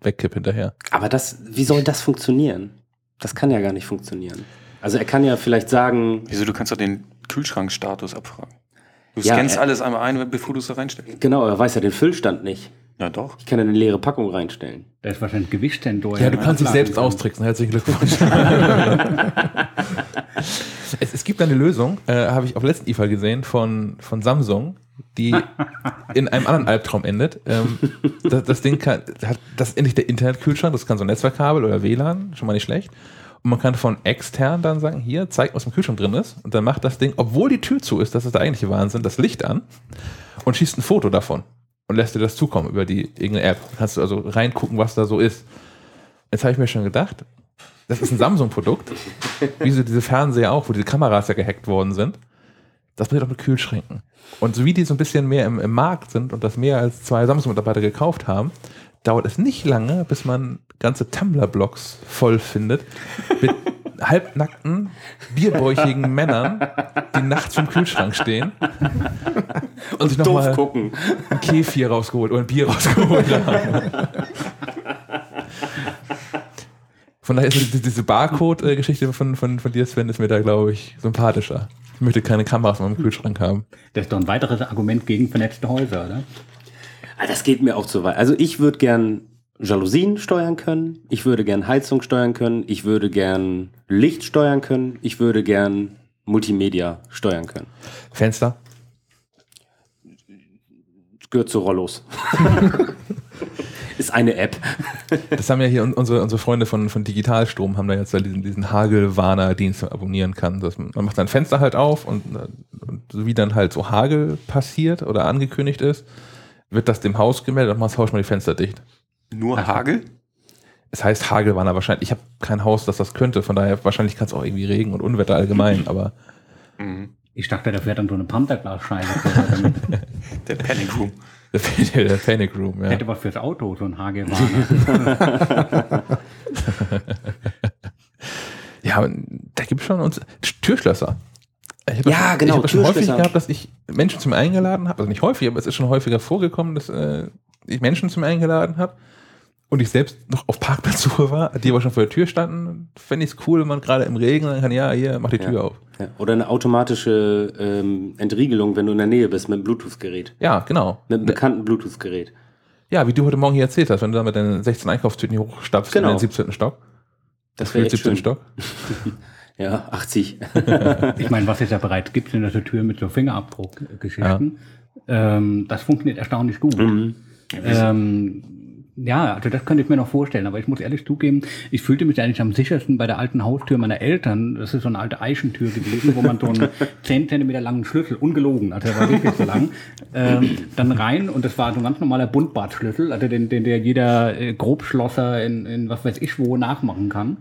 wegkipp hinterher? Aber das, wie soll das funktionieren? Das kann ja gar nicht funktionieren. Also er kann ja vielleicht sagen, Wieso, du kannst doch den Kühlschrankstatus abfragen. Du Ja, scannst äh, alles einmal ein, bevor du es da reinstellst. genau, er weiß ja den Füllstand nicht. Ja, doch. Ich kann ja eine leere Packung reinstellen. Da ist wahrscheinlich Gewichtssensor. Ja, du kannst dich selbst austricksen. Herzlichen Glückwunsch. es, es gibt eine Lösung, äh, habe ich auf letzten IFA gesehen, von, von Samsung, die in einem anderen Albtraum endet. Ähm, das, das Ding kann, hat, das ist endlich der Internetkühlschrank, das kann so ein Netzwerkkabel oder WLAN, schon mal nicht schlecht. Und man kann von extern dann sagen, hier, zeig, was im Kühlschrank drin ist. Und dann macht das Ding, obwohl die Tür zu ist, das ist der eigentliche Wahnsinn, das Licht an und schießt ein Foto davon und lässt dir das zukommen über die irgendeine App. Kannst du also reingucken, was da so ist. Jetzt habe ich mir schon gedacht, das ist ein Samsung-Produkt, wie so diese Fernseher auch, wo diese Kameras ja gehackt worden sind. Das passiert auch mit Kühlschränken. Und so wie die so ein bisschen mehr im, im Markt sind und das mehr als zwei Samsung-Mitarbeiter gekauft haben, dauert es nicht lange, bis man ganze Tumblr-Blogs voll findet mit halbnackten, bierbäuchigen Männern, die nachts vom Kühlschrank stehen und sich Doof nochmal ein Kefir rausgeholt oder ein Bier rausgeholt haben. Von daher ist diese Barcode-Geschichte von, von, von dir, Sven, ist mir da, glaube ich, sympathischer. Ich möchte keine Kameras in meinem Kühlschrank haben. Das ist doch ein weiteres Argument gegen vernetzte Häuser, oder? Ah, Das geht mir auch zu weit. Also ich würde gern Jalousien steuern können. Ich würde gern Heizung steuern können. Ich würde gern Licht steuern können. Ich würde gern Multimedia steuern können. Fenster? Das gehört zu Rollos. Ist eine App. Das haben ja hier un- unsere, unsere Freunde von, von Digitalstrom, haben da jetzt ja diesen, diesen Hagelwarner-Dienst, den man abonnieren kann. Das, man macht sein Fenster halt auf und, und so wie dann halt so Hagel passiert oder angekündigt ist, wird das dem Haus gemeldet und man tauscht mal die Fenster dicht. Nur Hagel? Es heißt Hagelwarner wahrscheinlich. Ich habe kein Haus, das das könnte, von daher wahrscheinlich kann es auch irgendwie Regen und Unwetter allgemein, aber Mhm. Ich dachte, da fährt dann so eine Pantherglasscheibe. Der Panic Room. Der, Panic Room, ja. Hätte was fürs Auto, so ein Hagelwarner. Ja, da gibt es schon uns Türschlösser. Ja, das, genau, Ich habe schon häufig gehabt, dass ich Menschen zu mir eingeladen habe. Also nicht häufig, aber es ist schon häufiger vorgekommen, dass äh, ich Menschen zu mir eingeladen habe und ich selbst noch auf Parkplatzsuche war, die aber schon vor der Tür standen. Fände ich es cool, wenn man gerade im Regen sagen kann, ja, hier, mach die Tür Ja. auf. Ja. Oder eine automatische ähm, Entriegelung, wenn du in der Nähe bist mit einem Bluetooth-Gerät. Ja, genau. Mit einem bekannten Bluetooth-Gerät. Ja, wie du heute Morgen hier erzählt hast, wenn du da mit deinen 16 Einkaufstüten hier hochstapfst Genau. in den 17. Stock. Das Für wäre den echt 17. schön. Stock. Ja, 80. Ich meine, was es ja bereits gibt, sind also Türen mit so Fingerabdruckgeschichten. Ähm, das funktioniert erstaunlich gut. Mhm. Ähm, ja, also das könnte ich mir noch vorstellen, aber ich muss ehrlich zugeben, ich fühlte mich eigentlich am sichersten bei der alten Haustür meiner Eltern. Das ist so eine alte Eichentür gewesen, wo man so einen 10 Zentimeter langen Schlüssel, ungelogen, also der war wirklich so lang, ähm, dann rein und das war so ein ganz normaler Buntbartschlüssel, also den, den der jeder äh, Grobschlosser in, in was weiß ich wo nachmachen kann.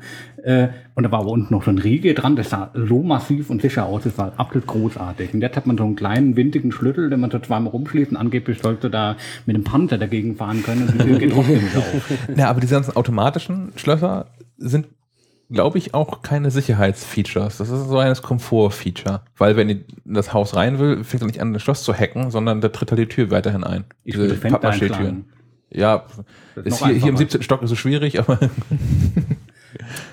Äh, und da war aber unten noch so ein Riegel dran, das sah so massiv und sicher aus, das war absolut großartig. Und jetzt hat man so einen kleinen, windigen Schlüssel, den man so zweimal rumschließt und angeblich sollte da mit dem Panzer dagegen fahren können und die Tür geht trotzdem nicht auf. Ja, aber diese ganzen automatischen Schlösser sind, glaube ich, auch keine Sicherheitsfeatures. Das ist so eines Komfort-Feature. Weil wenn ihr in das Haus rein will, fängt er nicht an, das Schloss zu hacken, sondern der tritt halt die Tür weiterhin ein. Ich Fenster einschlagen. Ja, ist ist hier, hier im einfacher. 17. Stock ist es schwierig, aber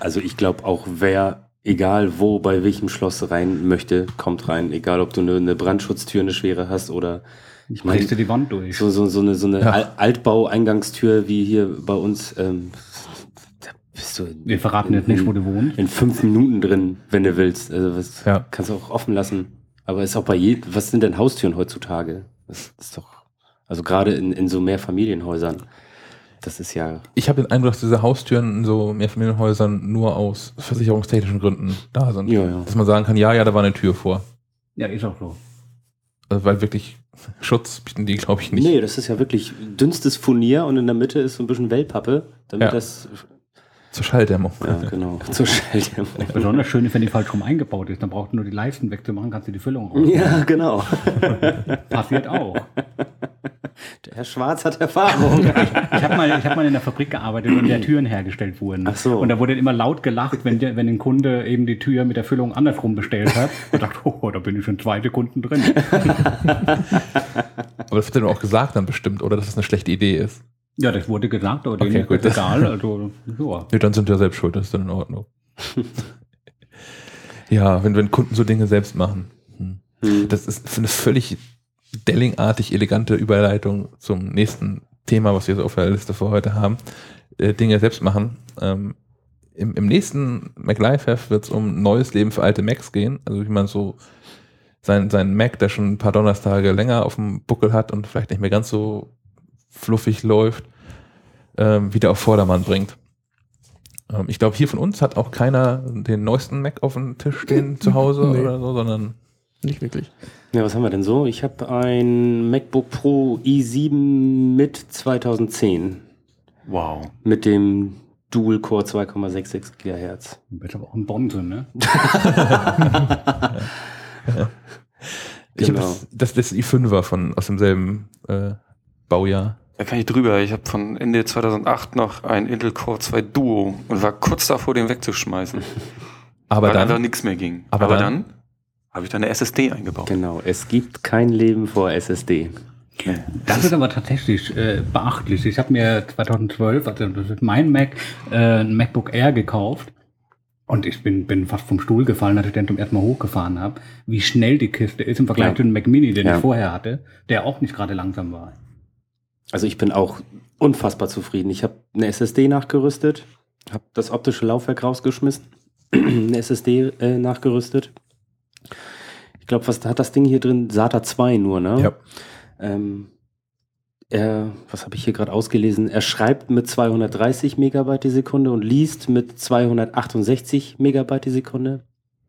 Also ich glaube auch, wer, egal wo, bei welchem Schloss rein möchte, kommt rein. Egal, ob du eine, eine Brandschutztür, eine schwere hast oder ich meine, die Wand durch. so, so, so eine, so eine Ja. Al- Altbau-Eingangstür wie hier bei uns. Ähm, da bist du Wir verraten jetzt nicht, wo du wohnst. in fünf Minuten drin, wenn du willst. Also was Ja. kannst du auch offen lassen. Aber ist auch bei jedem, was sind denn Haustüren heutzutage? Das ist doch, also gerade in, in so Mehrfamilienhäusern. Das ist ja. Ich habe den Eindruck, dass diese Haustüren in so Mehrfamilienhäusern nur aus versicherungstechnischen Gründen da sind. Ja, ja. Dass man sagen kann, ja, ja, da war eine Tür vor. Ja, ist auch so. Also, weil wirklich Schutz bieten die, glaube ich, nicht. Nee, das ist ja wirklich dünnstes Furnier und in der Mitte ist so ein bisschen Wellpappe, damit Ja. das. Zur Schalldämmung. Ja, genau. Zur Schalldämmung. Besonders schön ist, wenn die falsch rum eingebaut ist. Dann braucht nur die Leisten wegzumachen, kannst du die Füllung raus. Ja, genau. Passiert auch. Der Herr Schwarz hat Erfahrung. Ich habe mal, ich hab mal in der Fabrik gearbeitet, in der Türen hergestellt wurden. Ach so. Und da wurde immer laut gelacht, wenn, der, wenn ein Kunde eben die Tür mit der Füllung andersrum bestellt hat. Und dachte, oh, da bin ich schon zwei Sekunden drin. Aber das wird dann auch gesagt dann bestimmt, oder dass es eine schlechte Idee ist. Ja, das wurde gesagt, aber denen Okay, ist gut. das egal. Also, ja. Nee, dann sind wir selbst schuld, das ist dann in Ordnung. ja, wenn, wenn Kunden so Dinge selbst machen. Hm. Hm. Das ist eine völlig Delling-artig elegante Überleitung zum nächsten Thema, was wir so auf der Liste für heute haben. Äh, Dinge selbst machen. Ähm, im, Im nächsten MacLife wird es um neues Leben für alte Macs gehen. Also wie man so sein, sein Mac, der schon ein paar Donnerstage länger auf dem Buckel hat und vielleicht nicht mehr ganz so fluffig läuft, ähm, wieder auf Vordermann bringt. Ähm, ich glaube, hier von uns hat auch keiner den neuesten Mac auf dem Tisch stehen zu Hause Nee. oder so, sondern Nicht wirklich. Ja, was haben wir denn so? Ich habe ein MacBook Pro i7 mit 2010 Wow. mit dem Dual Core 2,66 GHz. Du bist aber auch ein Bonze, ne? ich Genau. habe das, das, das i5er von aus demselben äh, Baujahr. Da kann ich drüber. Ich habe von Ende 2008 noch ein Intel Core 2 Duo und war kurz davor, den wegzuschmeißen, Aber weil einfach dann, nichts mehr ging. aber Aber, dann- dann, habe ich da eine SSD eingebaut. Genau, es gibt kein Leben vor SSD. Das ist aber tatsächlich äh, beachtlich. Ich habe mir 2012, also das ist mein Mac, äh, ein MacBook Air gekauft. Und ich bin, bin fast vom Stuhl gefallen, als ich den zum ersten Mal hochgefahren habe, wie schnell die Kiste ist im Vergleich Ja. zu dem Mac Mini, den Ja. ich vorher hatte, der auch nicht gerade langsam war. Also ich bin auch unfassbar zufrieden. Ich habe eine SSD nachgerüstet, habe das optische Laufwerk rausgeschmissen, eine SSD äh, nachgerüstet. Ich glaube, was hat das Ding hier drin? SATA 2 nur, ne? Ja. Ähm, er, was habe ich hier gerade ausgelesen? Er schreibt mit 230 Megabyte die Sekunde und liest mit 268 Megabyte die Sekunde.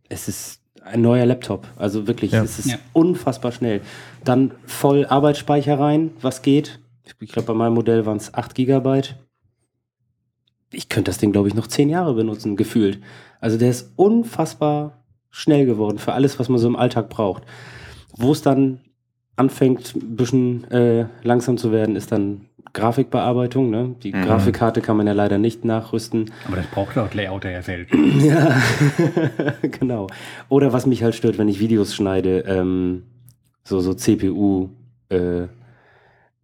Es ist ein neuer Laptop. Also wirklich, Ja. es ist Ja. unfassbar schnell. Dann voll Arbeitsspeicher rein, was geht. Ich glaube, bei meinem Modell waren es 8 Gigabyte. Ich könnte das Ding, glaube ich, noch 10 Jahre benutzen, gefühlt. Also der ist unfassbar schnell geworden für alles, was man so im Alltag braucht. Wo es dann anfängt, ein bisschen äh, langsam zu werden, ist dann Grafikbearbeitung. Ne? Die Mhm. Grafikkarte kann man ja leider nicht nachrüsten. Aber das braucht auch Layouter ja selten. Ja, genau. Oder was mich halt stört, wenn ich Videos schneide, ähm, so, so CPU, äh,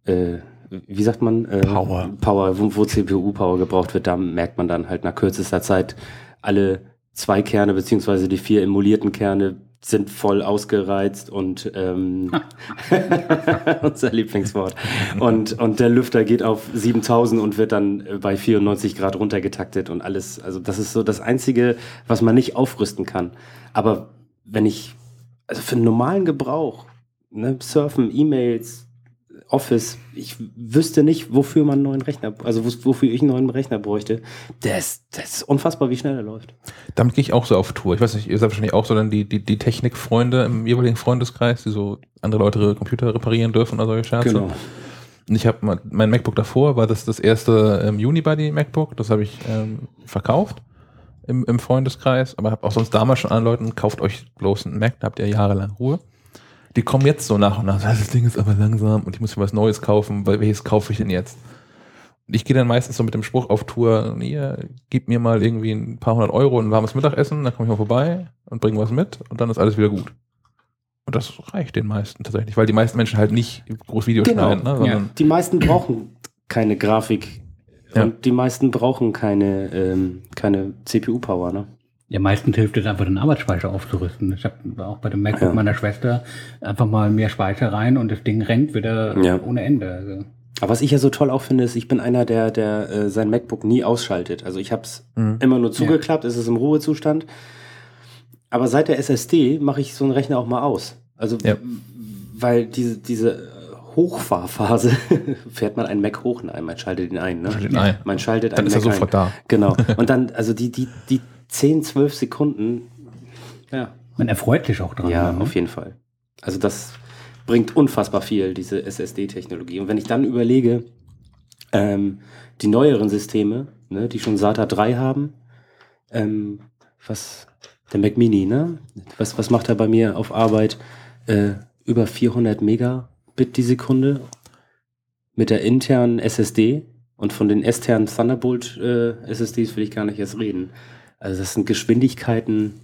äh, wie sagt man? Äh, Power. Power, wo, wo CPU-Power gebraucht wird, da merkt man dann halt nach kürzester Zeit, alle zwei Kerne beziehungsweise die vier emulierten Kerne sind voll ausgereizt und ähm, unser Lieblingswort. Und, und der Lüfter geht auf 7000 und wird dann äh, bei 94 Grad runtergetaktet und alles. Also das ist so das Einzige, was man nicht aufrüsten kann. Aber wenn ich, also für einen normalen Gebrauch, ne, Surfen, E-Mails, Office, ich wüsste nicht, wofür man einen neuen Rechner, also wo- wofür ich einen neuen Rechner bräuchte. Ist, das ist unfassbar, wie schnell er läuft. Damit gehe ich auch so auf Tour. Ich weiß nicht, ihr seid wahrscheinlich auch so dann die, die, die Technikfreunde im jeweiligen Freundeskreis, die so andere Leute ihre Computer reparieren dürfen oder solche Scherze. Genau. Und ich habe mein MacBook davor, war das das erste ähm, Unibody MacBook, das habe ich ähm, verkauft im, im Freundeskreis, aber habe auch sonst damals schon anderen Leuten, kauft euch bloß einen Mac, da habt ihr jahrelang Ruhe. Die kommen jetzt so nach und nach, das Ding ist aber langsam und ich muss mir was Neues kaufen, weil welches kaufe ich denn jetzt? Und ich gehe dann meistens so mit dem Spruch auf Tour, hier, gib mir mal irgendwie ein paar hundert Euro und ein warmes Mittagessen, dann komme ich mal vorbei und bringe was mit und dann ist alles wieder gut. Und das reicht den meisten tatsächlich, weil die meisten Menschen halt nicht groß Videos Genau, schneiden, ne, sondern Die meisten brauchen keine Grafik. Ja. Und die meisten brauchen keine, ähm, keine CPU-Power, ne? Ja, meistens hilft es einfach, den Arbeitsspeicher aufzurüsten. Ich habe auch bei dem MacBook Ja. meiner Schwester einfach mal mehr Speicher rein und das Ding rennt wieder Ja. ohne Ende. Also, Aber was ich ja so toll auch finde, ist, ich bin einer, der, der äh, sein MacBook nie ausschaltet. Also ich habe es Mhm. immer nur zugeklappt, es ist im Ruhezustand. Aber seit der SSD mache ich so einen Rechner auch mal aus. Also Ja. weil diese, diese Hochfahrphase fährt man einen Mac hoch, nein, man schaltet ihn ein. Ne? Nein. Man schaltet Dann einen ist er Mac sofort ein. da. Genau. Und dann, also die, die, die 10, 12 Sekunden, ja, Man erfreut sich auch dran. ja, ne? auf jeden Fall. Also das bringt unfassbar viel, diese SSD-Technologie. Und wenn ich dann überlege, ähm, die neueren Systeme, ne, die schon SATA 3 haben, ähm, was, der Mac Mini, ne? Was, was macht er bei mir auf Arbeit? Äh, über 400 Megabit die Sekunde mit der internen SSD und von den externen Thunderbolt äh, SSDs will ich gar nicht erst reden. Also das sind Geschwindigkeiten,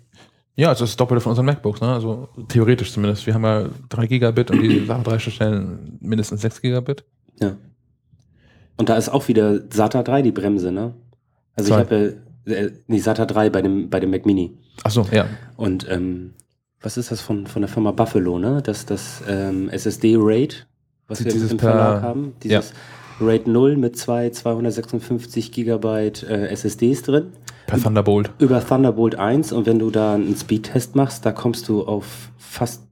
Ja, also das ist das Doppelte von unseren MacBooks, ne? Also theoretisch zumindest. Wir haben ja 3 Gigabit und die Sachen drei Stellen mindestens 6 Gigabit. Ja. Und da ist auch wieder SATA 3 die Bremse, ne? Also Zwei. ich habe ja, äh, nee, SATA 3 bei dem, bei dem Mac Mini. Achso, ja. Und ähm, was ist das von, von der Firma Buffalo, ne? Das, das ähm, SSD RAID, was wir im Verlag haben. Dieses RAID 0 mit zwei 256 Gigabyte äh, SSDs drin. Per Thunderbolt. Über Thunderbolt 1 und wenn du da einen Speedtest machst, da kommst du auf fast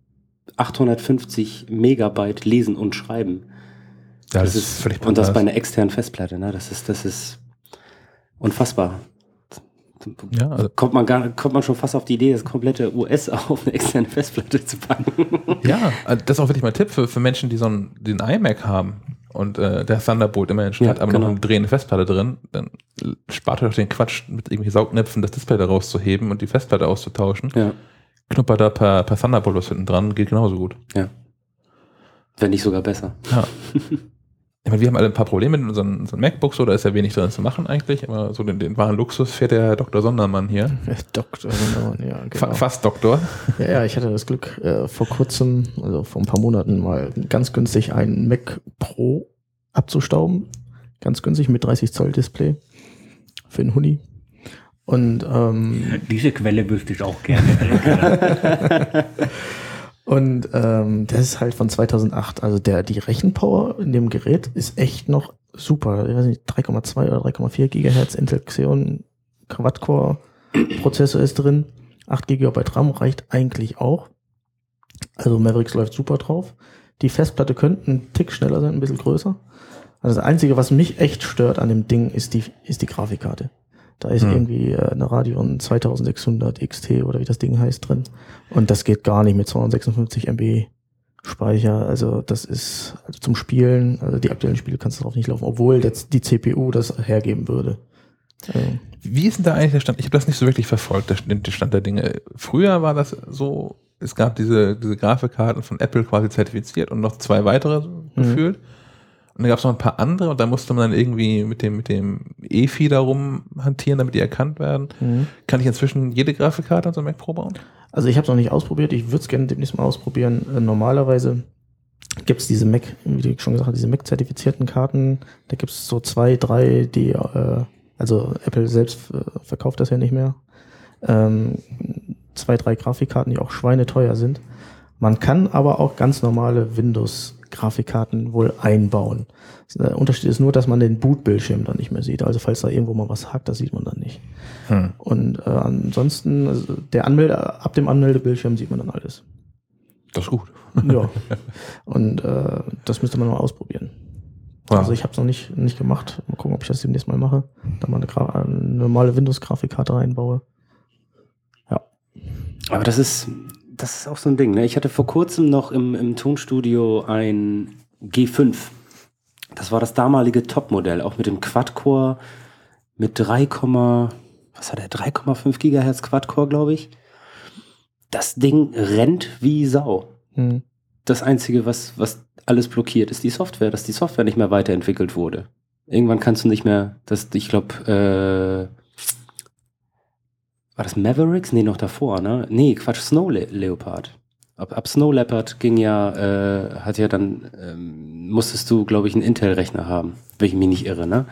850 Megabyte lesen und schreiben. Ja, das ist völlig und das bei einer externen Festplatte, ne? Das ist, das ist unfassbar. Ja, also, Kommt man gar, kommt man schon fast auf die Idee, das komplette US auf eine externe Festplatte zu packen. ja, also das ist auch wirklich mein Tipp für, für Menschen, die so einen, den iMac haben und äh, der Thunderbolt immerhin schon Ja, hat, aber genau. noch eine drehende Festplatte drin, dann spart euch doch den Quatsch, mit irgendwelchen Saugnäpfen das Display da rauszuheben und die Festplatte auszutauschen. ja, Knupper da per, per Thunderbolt was hinten dran, geht genauso gut. ja. Wenn nicht sogar besser. Ja. Ich meine, wir haben alle ein paar Probleme mit unseren, unseren MacBooks, so, da ist ja wenig drin zu machen eigentlich, aber so den, den wahren Luxus fährt der Herr Dr. Sondermann hier. Doktor, Sondermann, ja, Fa genau. Fast Doktor. Ja, ja, ich hatte das Glück, äh, vor kurzem, also vor ein paar Monaten mal ganz günstig einen Mac Pro abzustauben. Ganz günstig mit 30 Zoll Display für einen Huni. Und, ähm, Diese Quelle wüsste ich auch gerne. und ähm, das ist halt von 2008. Also der, die Rechenpower in dem Gerät ist echt noch super. Ich weiß nicht, 3,2 oder 3,4 Gigahertz Intel Xeon Quad-Core Prozessor ist drin. 8 GB RAM reicht eigentlich auch. Also Mavericks läuft super drauf. Die Festplatte könnte ein Tick schneller sein, ein bisschen größer. Also das Einzige, was mich echt stört an dem Ding, ist die, ist die Grafikkarte. Da ist Hm. irgendwie äh, eine Radeon 2600 XT oder wie das Ding heißt drin. Und das geht gar nicht mit 256 MB Speicher. Also das ist also zum Spielen, also die aktuellen Spiele kannst du drauf nicht laufen, obwohl jetzt die CPU das hergeben würde. Ähm, Wie ist denn da eigentlich der Stand? Ich habe das nicht so wirklich verfolgt, der, Stand der Dinge. Früher war das so, es gab diese, diese Grafikkarten von Apple quasi zertifiziert und noch zwei weitere so gefühlt. Und dann gab es noch ein paar andere und da musste man dann irgendwie mit dem, mit dem EFI darum hantieren, damit die erkannt werden. mhm. Kann ich inzwischen jede Grafikkarte an so einem Mac Pro bauen? Also ich habe es noch nicht ausprobiert, ich würde es gerne demnächst mal ausprobieren. Äh, normalerweise gibt es diese Mac, wie du schon gesagt hast, diese Mac-zertifizierten Karten. Da gibt es so zwei, drei, die, äh, also Apple selbst äh, verkauft das ja nicht mehr. Ähm, zwei, drei Grafikkarten, die auch schweineteuer sind. Man kann aber auch ganz normale Windows-Grafikkarten wohl einbauen. Der Unterschied ist nur, dass man den Bootbildschirm dann nicht mehr sieht. Also falls da irgendwo mal was hakt, das sieht man dann nicht. Hm. Und äh, ansonsten, also der Anmelde, ab dem Anmeldebildschirm sieht man dann alles. Das ist gut. Ja. Und äh, das müsste man mal ausprobieren. Ja. Also ich habe es noch nicht, nicht gemacht. Mal gucken, ob ich das demnächst mal mache. Da mal eine, Gra eine normale Windows-Grafikkarte reinbaue. Aber das ist, das ist auch so ein Ding. Ne? Ich hatte vor kurzem noch im, im Tonstudio ein G5. Das war das damalige Topmodell, auch mit dem Quad-Core mit 3, was hat er, 3,5 Gigahertz Quad-Core, glaube ich. Das Ding rennt wie Sau. Hm. Das Einzige, was, was alles blockiert, ist die Software, dass die Software nicht mehr weiterentwickelt wurde. Irgendwann kannst du nicht mehr, das, ich glaube, äh, war das Mavericks? Nee, noch davor, ne? Nee, Quatsch, Snow Le Leopard. Ab, ab Snow Leopard ging ja, äh, hat ja dann, ähm, musstest du, glaube ich, einen Intel-Rechner haben, wenn ich mich nicht irre, ne?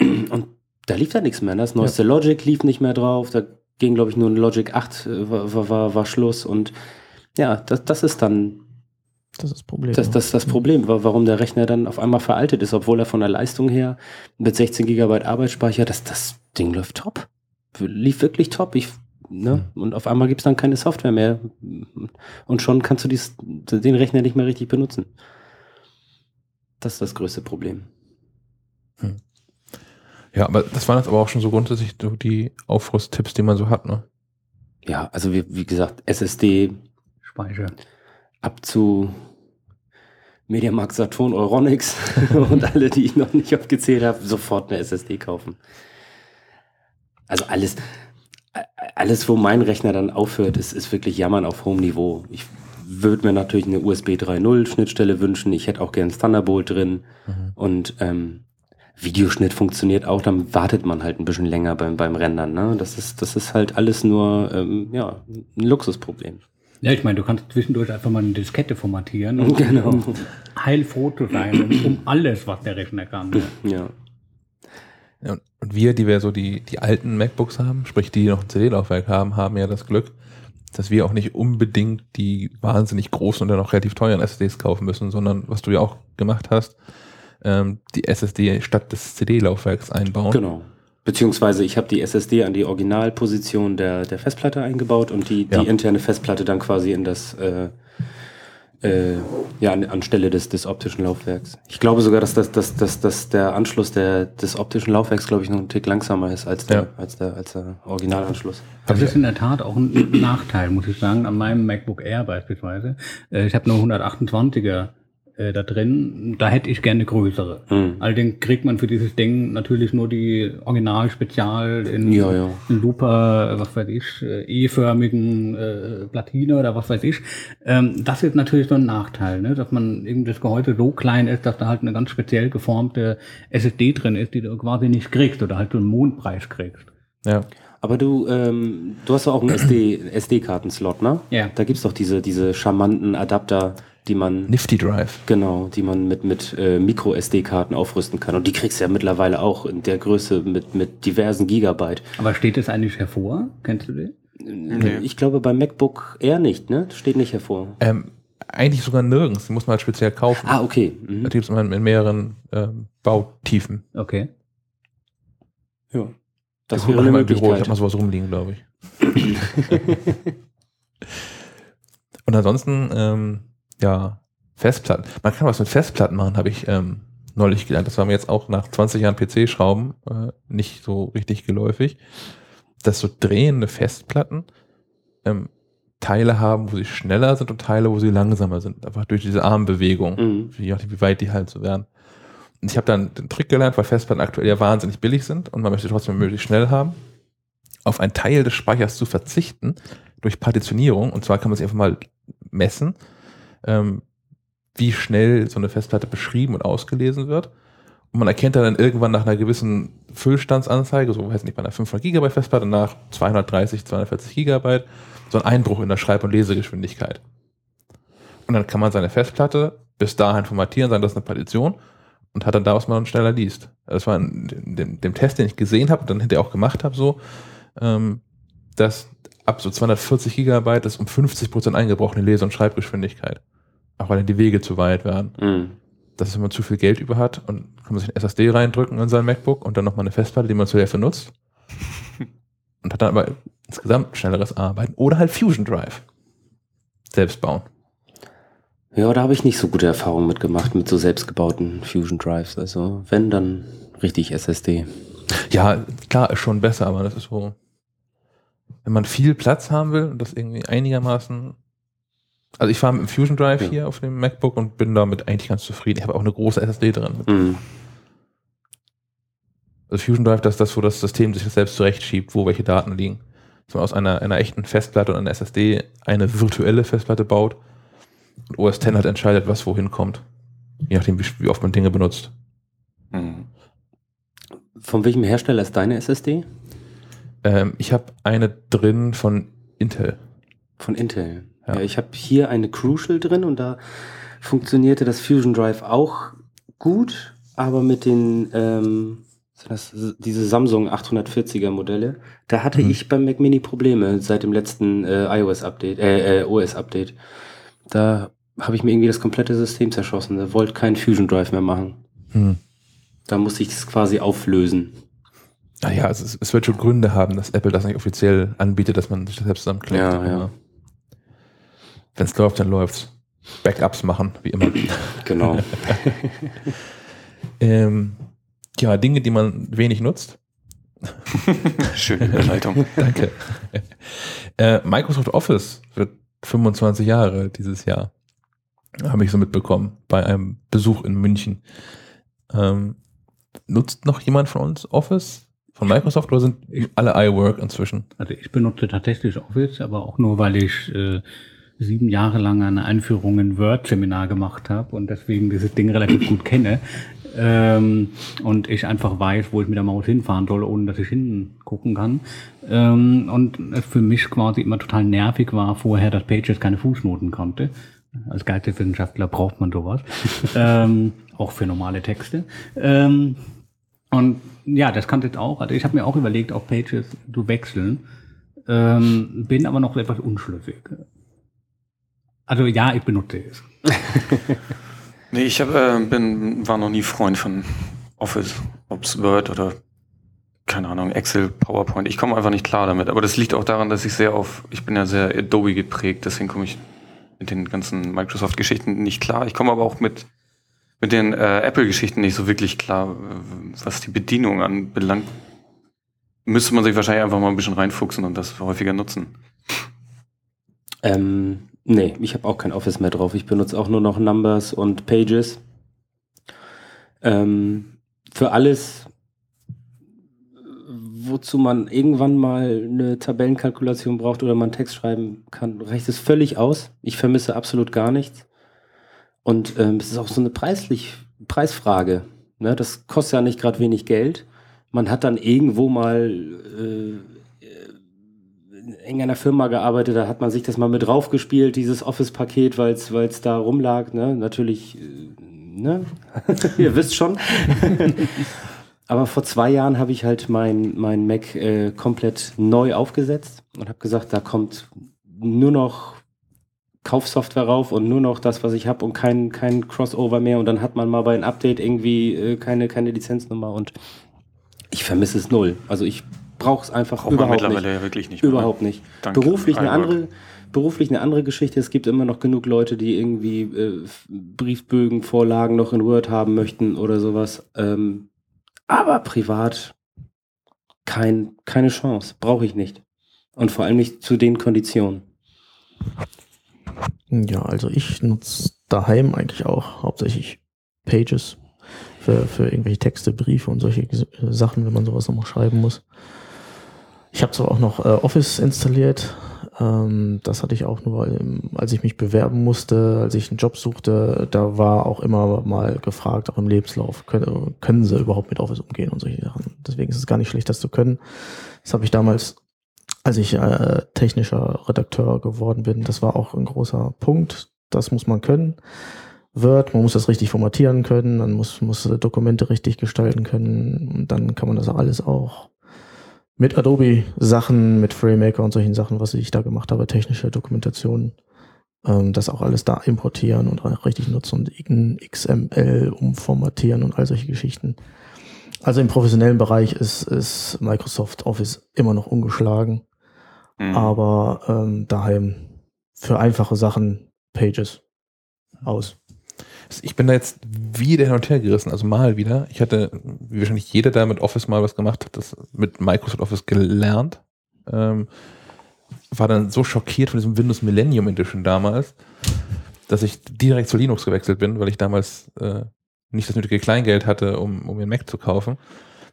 Und da lief da nichts mehr. ne? Das neueste Logic lief nicht mehr drauf, da ging, glaube ich, nur ein Logic 8 äh, war, war, war, Schluss und ja, das, das ist dann Das ist das Problem. das, ja. das, das Problem, wa- warum der Rechner dann auf einmal veraltet ist, obwohl er von der Leistung her mit 16 GB Arbeitsspeicher, das, das Ding läuft top. Lief wirklich top. Ich, ne? Und auf einmal gibt es dann keine Software mehr. Und schon kannst du dies, den Rechner nicht mehr richtig benutzen. Das ist das größte Problem. Ja, aber das waren jetzt aber auch schon so grundsätzlich so die Aufrüsttipps, die man so hat, ne? Ja, also wie, wie gesagt, SSD Speicher. ab zu Mediamarkt Saturn, Euronics und alle, die ich noch nicht aufgezählt habe, sofort eine SSD kaufen. Also alles, alles, wo mein Rechner dann aufhört, ist, ist wirklich Jammern auf hohem Niveau. Ich würde mir natürlich eine USB 3.0 Schnittstelle wünschen. Ich hätte auch gern Thunderbolt drin. Und ähm, Videoschnitt funktioniert auch, dann wartet man halt ein bisschen länger beim, beim Rendern. Ne? Das, ist, das ist halt alles nur ähm, ja, ein Luxusproblem. Ja, ich meine, du kannst zwischendurch einfach mal eine Diskette formatieren und Genau. und heilfoto sein um, alles, was der Rechner kann. Ja. Ja, und- wir, die wir so die, die alten MacBooks haben, sprich die, die noch ein CD-Laufwerk haben, haben ja das Glück, dass wir auch nicht unbedingt die wahnsinnig großen und dann auch relativ teuren SSDs kaufen müssen, sondern was du ja auch gemacht hast, ähm, die SSD statt des CD-Laufwerks einbauen. Genau. Beziehungsweise ich habe die SSD an die Originalposition der, der Festplatte eingebaut und die, Ja. die interne Festplatte dann quasi in das, äh, äh, ja, an, anstelle des, des optischen Laufwerks. Ich glaube sogar, dass, das, dass, dass, dass der Anschluss der, des optischen Laufwerks, glaube ich, noch einen Tick langsamer ist als der, Ja. als der, als der Originalanschluss. Das ist in der Tat auch ein Nachteil, muss ich sagen, an meinem MacBook Air beispielsweise. Äh, Ich habe nur 128er äh, da drin. Da hätte ich gerne größere. Mhm. Allerdings kriegt man für dieses Ding natürlich nur die Original-Spezial in, Ja, ja. in super, was weiß ich, äh, E-förmigen äh, Platine oder was weiß ich. Ähm, das ist natürlich so ein Nachteil, ne? dass man eben das Gehäuse so klein ist, dass da halt eine ganz speziell geformte SSD drin ist, die du quasi nicht kriegst oder halt so einen Mondpreis kriegst. Ja. Aber du, ähm, du hast doch auch einen SD, SD-Kartenslot, ne? Ja. Da gibt's doch diese, diese charmanten Adapter, die man Nifty Drive. Genau, die man mit, mit äh, Micro-SD-Karten aufrüsten kann. Und die kriegst du ja mittlerweile auch in der Größe mit, mit diversen Gigabyte. Aber steht das eigentlich hervor? Kennst du den? Nee. Ich glaube, beim MacBook eher nicht, ne? Das steht nicht hervor. Ähm, eigentlich sogar nirgends. Die muss man halt speziell kaufen. Ah, okay. Mhm. Da gibt es in mehreren ähm, Bautiefen. Okay. Ja. Das Ich wäre eine im Büro, ich Möglichkeit. habe mal sowas rumliegen, glaube ich. Und ansonsten, ähm, ja, Festplatten. Man kann was mit Festplatten machen, habe ich ähm, neulich gelernt. Das war mir jetzt auch nach 20 Jahren PC-Schrauben äh, nicht so richtig geläufig, dass so drehende Festplatten ähm, Teile haben, wo sie schneller sind und Teile, wo sie langsamer sind. Einfach durch diese Armbewegung, Mhm. je nachdem, wie weit die halt so werden. Und ich habe dann den Trick gelernt, weil Festplatten aktuell ja wahnsinnig billig sind und man möchte trotzdem möglichst schnell haben, auf einen Teil des Speichers zu verzichten durch Partitionierung. Und zwar kann man sich einfach mal messen, ähm, wie schnell so eine Festplatte beschrieben und ausgelesen wird. Und man erkennt dann irgendwann nach einer gewissen Füllstandsanzeige, so weiß nicht, bei einer 500 Gigabyte Festplatte nach 230, 240 Gigabyte, so ein Einbruch in der Schreib- und Lesegeschwindigkeit. Und dann kann man seine Festplatte bis dahin formatieren, sagen, das ist eine Partition und hat dann da, was man dann schneller liest. Das war in dem, dem, dem Test, den ich gesehen habe und dann hinterher auch gemacht habe, so, ähm, dass ab so 240 Gigabyte ist um 50 Prozent eingebrochene Lese- und Schreibgeschwindigkeit. Auch weil dann die Wege zu weit werden. Mhm. Das ist, wenn man zu viel Geld über hat und kann man sich ein SSD reindrücken in sein MacBook und dann nochmal eine Festplatte, die man zur Hälfte nutzt. und hat dann aber insgesamt schnelleres Arbeiten. Oder halt Fusion Drive. Selbst bauen. Ja, da habe ich nicht so gute Erfahrungen mitgemacht mit so selbstgebauten Fusion Drives. Also wenn, dann richtig SSD. Ja, klar, ist schon besser, aber das ist so, wenn man viel Platz haben will und das irgendwie einigermaßen, also ich fahre mit dem Fusion Drive Ja. hier auf dem MacBook und bin damit eigentlich ganz zufrieden. Ich habe auch eine große SSD drin. Mhm. Also Fusion Drive, das ist das, wo das System sich selbst zurechtschiebt, wo welche Daten liegen. Dass man aus einer, einer echten Festplatte und einer SSD eine virtuelle Festplatte baut und OS X halt entscheidet, was wohin kommt. Je nachdem, wie, wie oft man Dinge benutzt. Mhm. Von welchem Hersteller ist deine SSD? Ähm, ich habe eine drin von Intel. Von Intel. Ja. Ja, ich habe hier eine Crucial drin und da funktionierte das Fusion Drive auch gut, aber mit den ähm, das diese Samsung 840er Modelle, da hatte Mhm. ich beim Mac Mini Probleme seit dem letzten äh, iOS Update, äh, äh, OS Update. Da habe ich mir irgendwie das komplette System zerschossen. Da wollte kein Fusion Drive mehr machen. Hm. Da musste ich es quasi auflösen. Naja, es, ist- es wird schon Gründe haben, dass Apple das nicht offiziell anbietet, dass man sich das selbst zusammenklickt. Ja, ja. Wenn es läuft, dann läuft's. Backups machen, wie immer. Genau. ähm, ja, Dinge, die man wenig nutzt. Schöne Überleitung. Danke. Äh, Microsoft Office wird 25 Jahre dieses Jahr. Habe ich so mitbekommen bei einem Besuch in München. Ähm, nutzt noch jemand von uns Office von Microsoft oder sind alle iWork inzwischen? Also ich benutze tatsächlich Office, aber auch nur, weil ich äh, sieben Jahre lang eine Einführung in Word-Seminar gemacht habe und deswegen dieses Ding relativ gut kenne. Ähm, und ich einfach weiß, wo ich mit der Maus hinfahren soll, ohne dass ich hinten gucken kann. Ähm, und es für mich quasi immer total nervig war vorher, dass Pages keine Fußnoten konnte. Als Geisteswissenschaftler braucht man sowas. ähm, auch für normale Texte. Ähm, und ja, das kann jetzt auch. Also ich habe mir auch überlegt, auf Pages zu wechseln. Ähm, bin aber noch etwas unschlüssig. Also ja, ich benutze es. Nee, ich hab, äh, bin, war noch nie Freund von Office, ob's Word oder keine Ahnung, Excel, PowerPoint. Ich komme einfach nicht klar damit. Aber das liegt auch daran, dass ich sehr auf, ich bin ja sehr Adobe geprägt, deswegen komme ich mit den ganzen Microsoft-Geschichten nicht klar. Ich komme aber auch mit, mit den äh, Apple-Geschichten nicht so wirklich klar, was die Bedienung anbelangt. Müsste man sich wahrscheinlich einfach mal ein bisschen reinfuchsen und das häufiger nutzen. Ähm, nee, ich habe auch kein Office mehr drauf. Ich benutze auch nur noch Numbers und Pages. Ähm, für alles, wozu man irgendwann mal eine Tabellenkalkulation braucht oder man Text schreiben kann, reicht es völlig aus. Ich vermisse absolut gar nichts. Und ähm, es ist auch so eine preislich, Preisfrage. Ne? Das kostet ja nicht gerade wenig Geld. Man hat dann irgendwo mal äh, in irgendeiner Firma gearbeitet, da hat man sich das mal mit draufgespielt, dieses Office-Paket, weil es da rumlag. Ne? Natürlich, äh, ne? ihr wisst schon. Aber vor zwei Jahren habe ich halt mein, mein Mac äh, komplett neu aufgesetzt und habe gesagt, da kommt nur noch Kaufsoftware rauf und nur noch das, was ich habe und kein, kein Crossover mehr. Und dann hat man mal bei einem Update irgendwie äh, keine, keine Lizenznummer und ich vermisse es null. Also ich brauche es einfach Braucht man überhaupt mittlerweile nicht. ja wirklich nicht mehr. Überhaupt nicht. Danke. Beruflich eine andere, beruflich eine andere Geschichte. Es gibt immer noch genug Leute, die irgendwie äh, Briefbögen, Vorlagen noch in Word haben möchten oder sowas. Ähm, aber privat kein, keine Chance. Brauche ich nicht. Und vor allem nicht zu den Konditionen. Ja, also ich nutze daheim eigentlich auch hauptsächlich Pages für, für irgendwelche Texte, Briefe und solche Sachen, wenn man sowas nochmal schreiben muss. Ich habe zwar auch noch äh, Office installiert. Ähm, das hatte ich auch nur, ähm, als ich mich bewerben musste, als ich einen Job suchte, da war auch immer mal gefragt, auch im Lebenslauf, können, können sie überhaupt mit Office umgehen und solche Sachen. Deswegen ist es gar nicht schlecht, das zu können. Das habe ich damals als ich äh, technischer Redakteur geworden bin, das war auch ein großer Punkt. Das muss man können. Word, man muss das richtig formatieren können, man muss, muss Dokumente richtig gestalten können und dann kann man das alles auch mit Adobe Sachen, mit FrameMaker und solchen Sachen, was ich da gemacht habe, technische Dokumentation, ähm, das auch alles da importieren und auch richtig nutzen und XML umformatieren und all solche Geschichten. Also im professionellen Bereich ist, ist Microsoft Office immer noch ungeschlagen. Mhm. Aber ähm, daheim für einfache Sachen Pages aus. Ich bin da jetzt wieder hin und her gerissen, also mal wieder. Ich hatte, wie wahrscheinlich jeder, der mit Office mal was gemacht hat, das mit Microsoft Office gelernt. Ähm, war dann so schockiert von diesem Windows Millennium Edition damals, dass ich direkt zu Linux gewechselt bin, weil ich damals äh, nicht das nötige Kleingeld hatte, um, um mir einen Mac zu kaufen.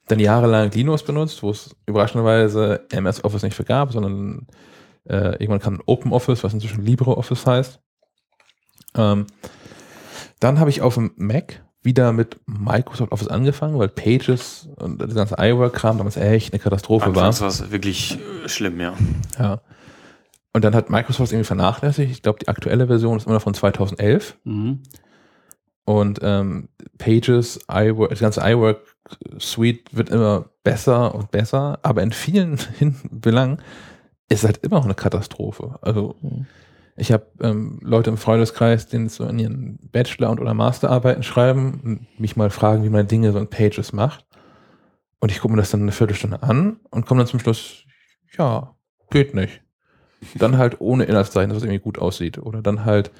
Dann jahrelang Linux benutzt, wo es überraschenderweise MS Office nicht für gab, sondern äh, irgendwann kam Open Office, was inzwischen LibreOffice heißt. Ähm, dann habe ich auf dem Mac wieder mit Microsoft Office angefangen, weil Pages und das ganze iWork-Kram damals echt eine Katastrophe war. Anfangs war es wirklich äh, schlimm, ja. Ja. Und dann hat Microsoft irgendwie vernachlässigt. Ich glaube, die aktuelle Version ist immer noch von 2011. Mhm. Und ähm, Pages, iWork, das ganze iWork-Suite wird immer besser und besser, aber in vielen Belangen ist es halt immer noch eine Katastrophe. Also Mhm. Ich habe ähm, Leute im Freundeskreis, die so in ihren Bachelor- und oder Masterarbeiten schreiben und mich mal fragen, wie man Dinge so in Pages macht. Und ich gucke mir das dann eine Viertelstunde an und komme dann zum Schluss, ja, geht nicht. Dann halt ohne Inhaltszeichen, dass es irgendwie gut aussieht. Oder dann halt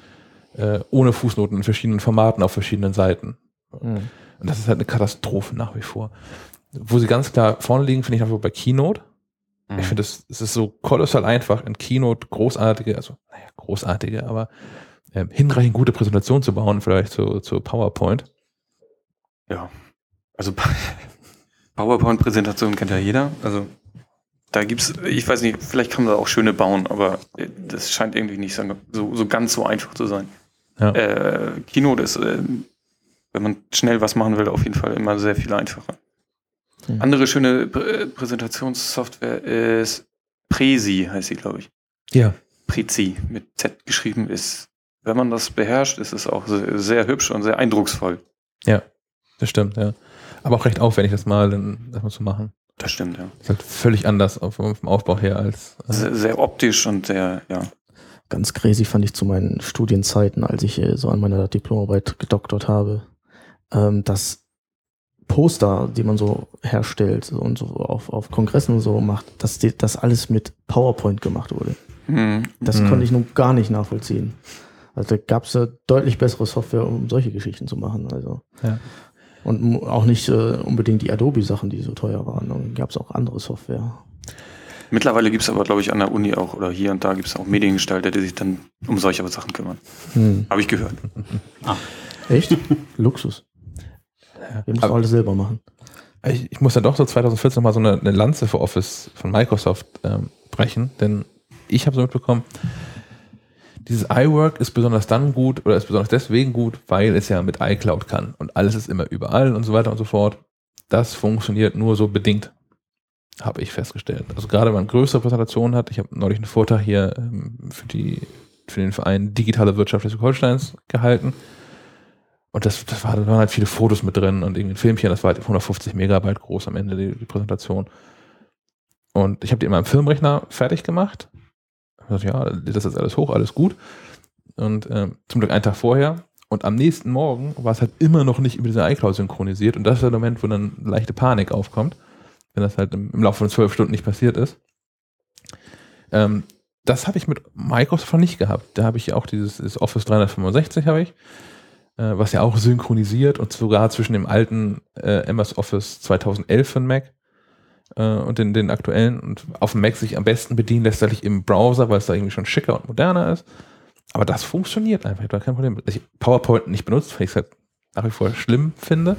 äh, ohne Fußnoten in verschiedenen Formaten auf verschiedenen Seiten. Mhm. Und das ist halt eine Katastrophe nach wie vor. Wo sie ganz klar vorne liegen, finde ich einfach bei Keynote. Mhm. Ich finde, es es ist so kolossal einfach, in Keynote großartige, also naja, großartige, aber ähm, hinreichend gute Präsentation zu bauen, vielleicht zu, zu PowerPoint. Ja. Also PowerPoint-Präsentation kennt ja jeder. Also da gibt's, ich weiß nicht, vielleicht kann man da auch schöne bauen, aber äh, das scheint irgendwie nicht so, so ganz so einfach zu sein. Ja. Äh, Keynote ist, äh, wenn man schnell was machen will, auf jeden Fall immer sehr viel einfacher. Mhm. Andere schöne Prä Präsentationssoftware ist Prezi, heißt sie, glaube ich. Ja. Prezi mit Z geschrieben ist. Wenn man das beherrscht, ist es auch sehr, sehr hübsch und sehr eindrucksvoll. Das stimmt, ja. Aber auch recht aufwendig, das mal, das mal zu machen. Das stimmt, ja. Ist halt völlig anders auf, vom Aufbau her als. Äh, Sehr, sehr optisch und sehr, ja. Ganz crazy fand ich zu meinen Studienzeiten, als ich äh, so an meiner Diplomarbeit gedoktert habe, ähm, dass Poster, die man so herstellt und so auf, auf Kongressen und so macht, dass die, das alles mit PowerPoint gemacht wurde. Hm. Das Mhm. konnte ich nun gar nicht nachvollziehen. Also da gab es ja deutlich bessere Software, um solche Geschichten zu machen. Also. Ja. Und auch nicht äh, unbedingt die Adobe-Sachen, die so teuer waren. Dann gab es auch andere Software. Mittlerweile gibt es aber, glaube ich, an der Uni auch oder hier und da gibt es auch Mediengestalter, die sich dann um solche Sachen kümmern. Hm. Habe ich gehört. Echt? Luxus. Wir müssen alles selber machen. Ich, ich muss dann doch so 2014 mal so eine, eine Lanze für Office von Microsoft ähm, brechen, denn ich habe so mitbekommen, dieses iWork ist besonders dann gut oder ist besonders deswegen gut, weil es ja mit iCloud kann und alles ist immer überall und so weiter und so fort. Das funktioniert nur so bedingt, habe ich festgestellt. Also gerade wenn man größere Präsentationen hat, ich habe neulich einen Vortrag hier ähm, für, die, für den Verein Digitale Wirtschaft Schleswig-Holsteins gehalten. Und das, das war, da waren halt viele Fotos mit drin und irgendwie ein Filmchen, das war halt 150 Megabyte groß am Ende, die, die Präsentation. Und ich habe die in meinem Filmrechner fertig gemacht. Dachte, ja, das ist alles hoch, alles gut. Und ähm, zum Glück einen Tag vorher. Und am nächsten Morgen war es halt immer noch nicht über diese iCloud synchronisiert. Und das ist der Moment, wo dann leichte Panik aufkommt, wenn das halt im, im Laufe von zwölf Stunden nicht passiert ist. Ähm, das habe ich mit Microsoft nicht gehabt. Da habe ich ja auch dieses Office 365 habe ich, äh, was ja auch synchronisiert und sogar zwischen dem alten äh, MS Office 2011 für den Mac äh, und den, den aktuellen und auf dem Mac sich am besten bedienen lässt sich im Browser, weil es da irgendwie schon schicker und moderner ist. Aber das funktioniert einfach, da kein Problem. Dass ich PowerPoint nicht benutzt, weil ich es halt nach wie vor schlimm finde.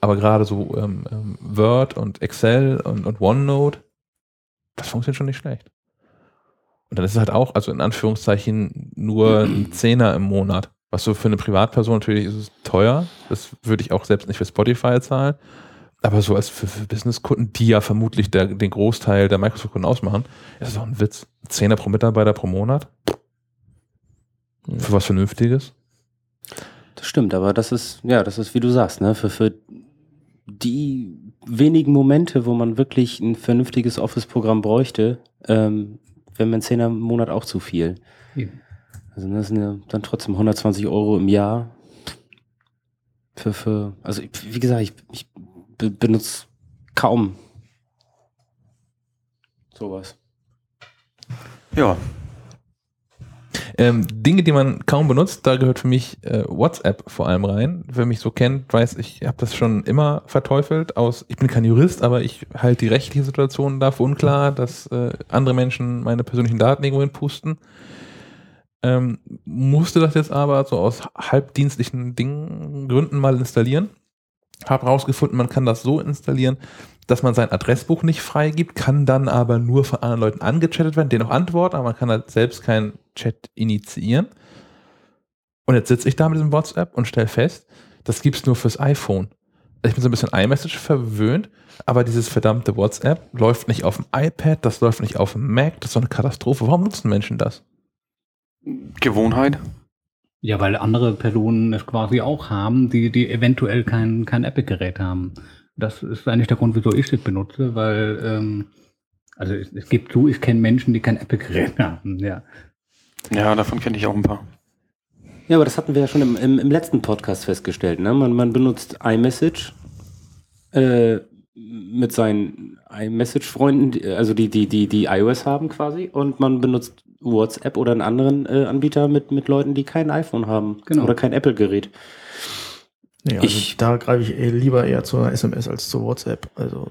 Aber gerade so ähm, ähm, Word und Excel und, und OneNote, das funktioniert schon nicht schlecht. Und dann ist es halt auch, also in Anführungszeichen, nur ein Zehner im Monat. Was so für eine Privatperson natürlich ist es teuer. Das würde ich auch selbst nicht für Spotify zahlen. Aber so als für, für Businesskunden, die ja vermutlich der, den Großteil der Microsoft-Kunden ausmachen, ist es auch ein Witz. Ein Zehner pro Mitarbeiter pro Monat. Für was Vernünftiges. Das stimmt, aber das ist, ja, das ist, wie du sagst, ne, für, für die wenigen Momente, wo man wirklich ein vernünftiges Office-Programm bräuchte, ähm, wäre mein Zehner im Monat auch zu viel. Eben. Also das sind ja dann trotzdem 120 Euro im Jahr. Für, für, also wie gesagt, ich, ich be benutze kaum sowas. Ja, Ähm, Dinge, die man kaum benutzt, da gehört für mich äh, WhatsApp vor allem rein. Wer mich so kennt, weiß, ich habe das schon immer verteufelt. Aus, ich bin kein Jurist, aber ich halte die rechtliche Situation dafür unklar, dass äh, andere Menschen meine persönlichen Daten irgendwo hinpusten. Ähm, musste das jetzt aber so aus halbdienstlichen Dingen, Gründen mal installieren. Habe rausgefunden, man kann das so installieren, dass man sein Adressbuch nicht freigibt, kann dann aber nur von anderen Leuten angechattet werden, denen auch antworten, aber man kann halt selbst keinen Chat initiieren. Und jetzt sitze ich da mit diesem WhatsApp und stelle fest, das gibt es nur fürs iPhone. Ich bin so ein bisschen iMessage verwöhnt, aber dieses verdammte WhatsApp läuft nicht auf dem iPad, das läuft nicht auf dem Mac, das ist so eine Katastrophe. Warum nutzen Menschen das? Gewohnheit. Ja, weil andere Personen es quasi auch haben, die, die eventuell kein, kein Epic-Gerät haben. Das ist eigentlich der Grund, wieso ich das benutze, weil, ähm, also es, es gibt zu, ich kenne Menschen, die kein Epic-Gerät haben, ja. Ja, davon kenne ich auch ein paar. Ja, aber das hatten wir ja schon im, im, im letzten Podcast festgestellt. Ne? Man, man benutzt iMessage äh, mit seinen iMessage-Freunden, also die, die, die, die iOS haben quasi, und man benutzt WhatsApp oder einen anderen äh, Anbieter mit, mit Leuten, die kein iPhone haben Genau. oder kein Apple-Gerät. Nee, also Ich- da greife ich eh lieber eher zur SMS als zu WhatsApp. Also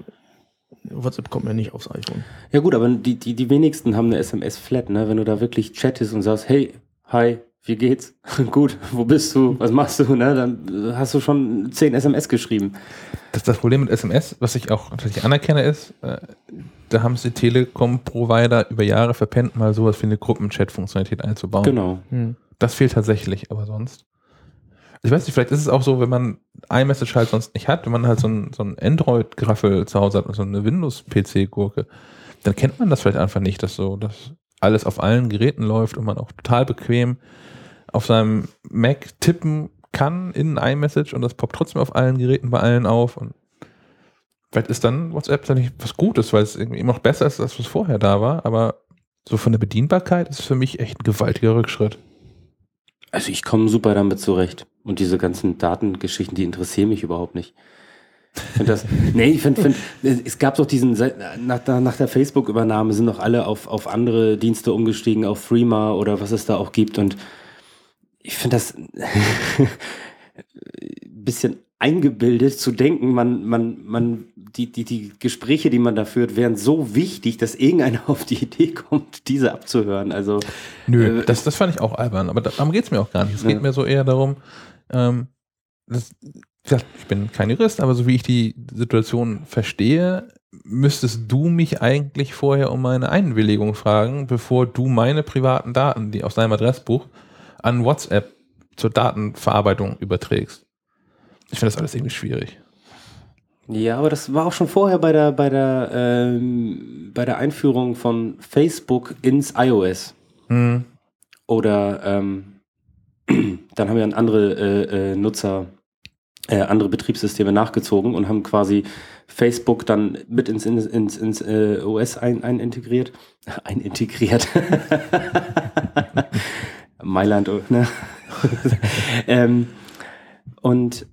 WhatsApp kommt mir nicht aufs iPhone. Ja gut, aber die, die, die wenigsten haben eine SMS-Flat, ne? Wenn du da wirklich chattest und sagst, hey, hi, wie geht's? Gut, wo bist du? Was machst du? Ne? Dann hast du schon 10 SMS geschrieben. Das, das Problem mit SMS, was ich auch natürlich anerkenne, ist, äh, da haben es die Telekom-Provider über Jahre verpennt, mal sowas wie eine Gruppenchat-Funktionalität einzubauen. Genau. Hm. Das fehlt tatsächlich, aber sonst. Ich weiß nicht, vielleicht ist es auch so, wenn man iMessage halt sonst nicht hat, wenn man halt so ein, so ein Android-Graffel zu Hause hat und so eine Windows-PC-Gurke, dann kennt man das vielleicht einfach nicht, dass so, dass alles auf allen Geräten läuft und man auch total bequem auf seinem Mac tippen kann in iMessage und das poppt trotzdem auf allen Geräten bei allen auf und vielleicht ist dann WhatsApp dann nicht was Gutes, weil es irgendwie immer noch besser ist, als was vorher da war, aber so von der Bedienbarkeit ist für mich echt ein gewaltiger Rückschritt. Also ich komme super damit zurecht. Und diese ganzen Datengeschichten, die interessieren mich überhaupt nicht. Find das, nee, ich finde, find, es gab doch diesen, nach, der- nach der Facebook-Übernahme sind doch alle auf, auf andere Dienste umgestiegen, auf Freema oder was es da auch gibt. Und ich finde das ein bisschen eingebildet zu denken, man, man, man, die, die, die Gespräche, die man da führt, wären so wichtig, dass irgendeiner auf die Idee kommt, diese abzuhören. Also, Nö, Äh, das, das fand ich auch albern, aber da- darum geht es mir auch gar nicht. Es Ja. geht mir so eher darum, ähm, das, gesagt, ich bin kein Jurist, aber so wie ich die Situation verstehe, müsstest du mich eigentlich vorher um meine Einwilligung fragen, bevor du meine privaten Daten, die aus deinem Adressbuch, an WhatsApp zur Datenverarbeitung überträgst. Ich finde das alles irgendwie schwierig. Ja, aber das war auch schon vorher bei der, bei der, ähm, bei der Einführung von Facebook ins iOS. Hm. Oder ähm, dann haben ja andere äh, äh, Nutzer äh, andere Betriebssysteme nachgezogen und haben quasi Facebook dann mit ins, ins, ins, äh, OS ein, ein integriert. Ein integriert. Mailand, ne? ähm, und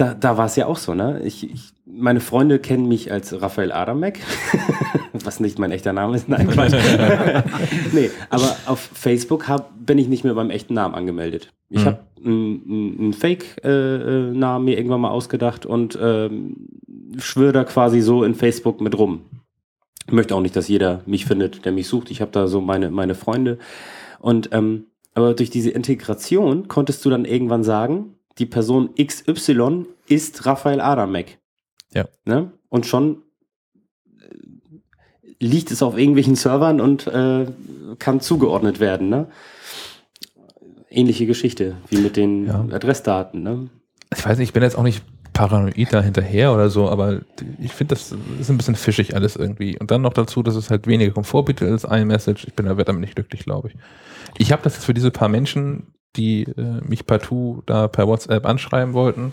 da, da war es ja auch so, ne? Ich, ich, meine Freunde kennen mich als Raphael Adamek, was nicht mein echter Name ist. Nein, Quatsch. nee, aber auf Facebook hab, bin ich nicht mehr beim echten Namen angemeldet. Ich Mhm. habe einen Fake-Namen mir irgendwann mal ausgedacht und ähm, schwöre da quasi so in Facebook mit rum. Ich möchte auch nicht, dass jeder mich findet, der mich sucht. Ich habe da so meine, meine Freunde. Und ähm, aber durch diese Integration konntest du dann irgendwann sagen, die Person XY ist Raphael Adamek. Ja. Ne? Und schon äh, liegt es auf irgendwelchen Servern und äh, kann zugeordnet werden. Ne? Ähnliche Geschichte wie mit den Ja. Adressdaten. Ne? ich weiß nicht, ich bin jetzt auch nicht paranoid da hinterher oder so, aber ich finde, das ist ein bisschen fischig alles irgendwie. Und dann noch dazu, dass es halt weniger Komfort bietet als iMessage. Ich bin da damit nicht glücklich, glaube ich. Ich habe das jetzt für diese paar Menschen, die äh, mich partout da per WhatsApp anschreiben wollten.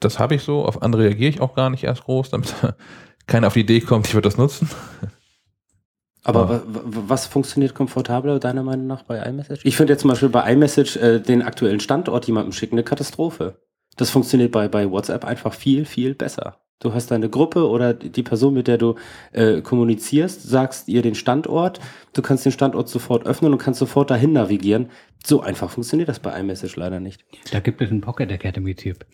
Das habe ich so. Auf andere reagiere ich auch gar nicht erst groß, damit keiner auf die Idee kommt, ich würde das nutzen. Aber was funktioniert komfortabler deiner Meinung nach bei iMessage? Ich finde jetzt zum Beispiel bei iMessage äh, den aktuellen Standort jemandem schicken eine Katastrophe. Das funktioniert bei, bei WhatsApp einfach viel, viel besser. Du hast deine Gruppe oder die Person, mit der du äh, kommunizierst, sagst ihr den Standort, du kannst den Standort sofort öffnen und kannst sofort dahin navigieren. So einfach funktioniert das bei iMessage leider nicht. Da gibt es einen Pocket Academy Tipp.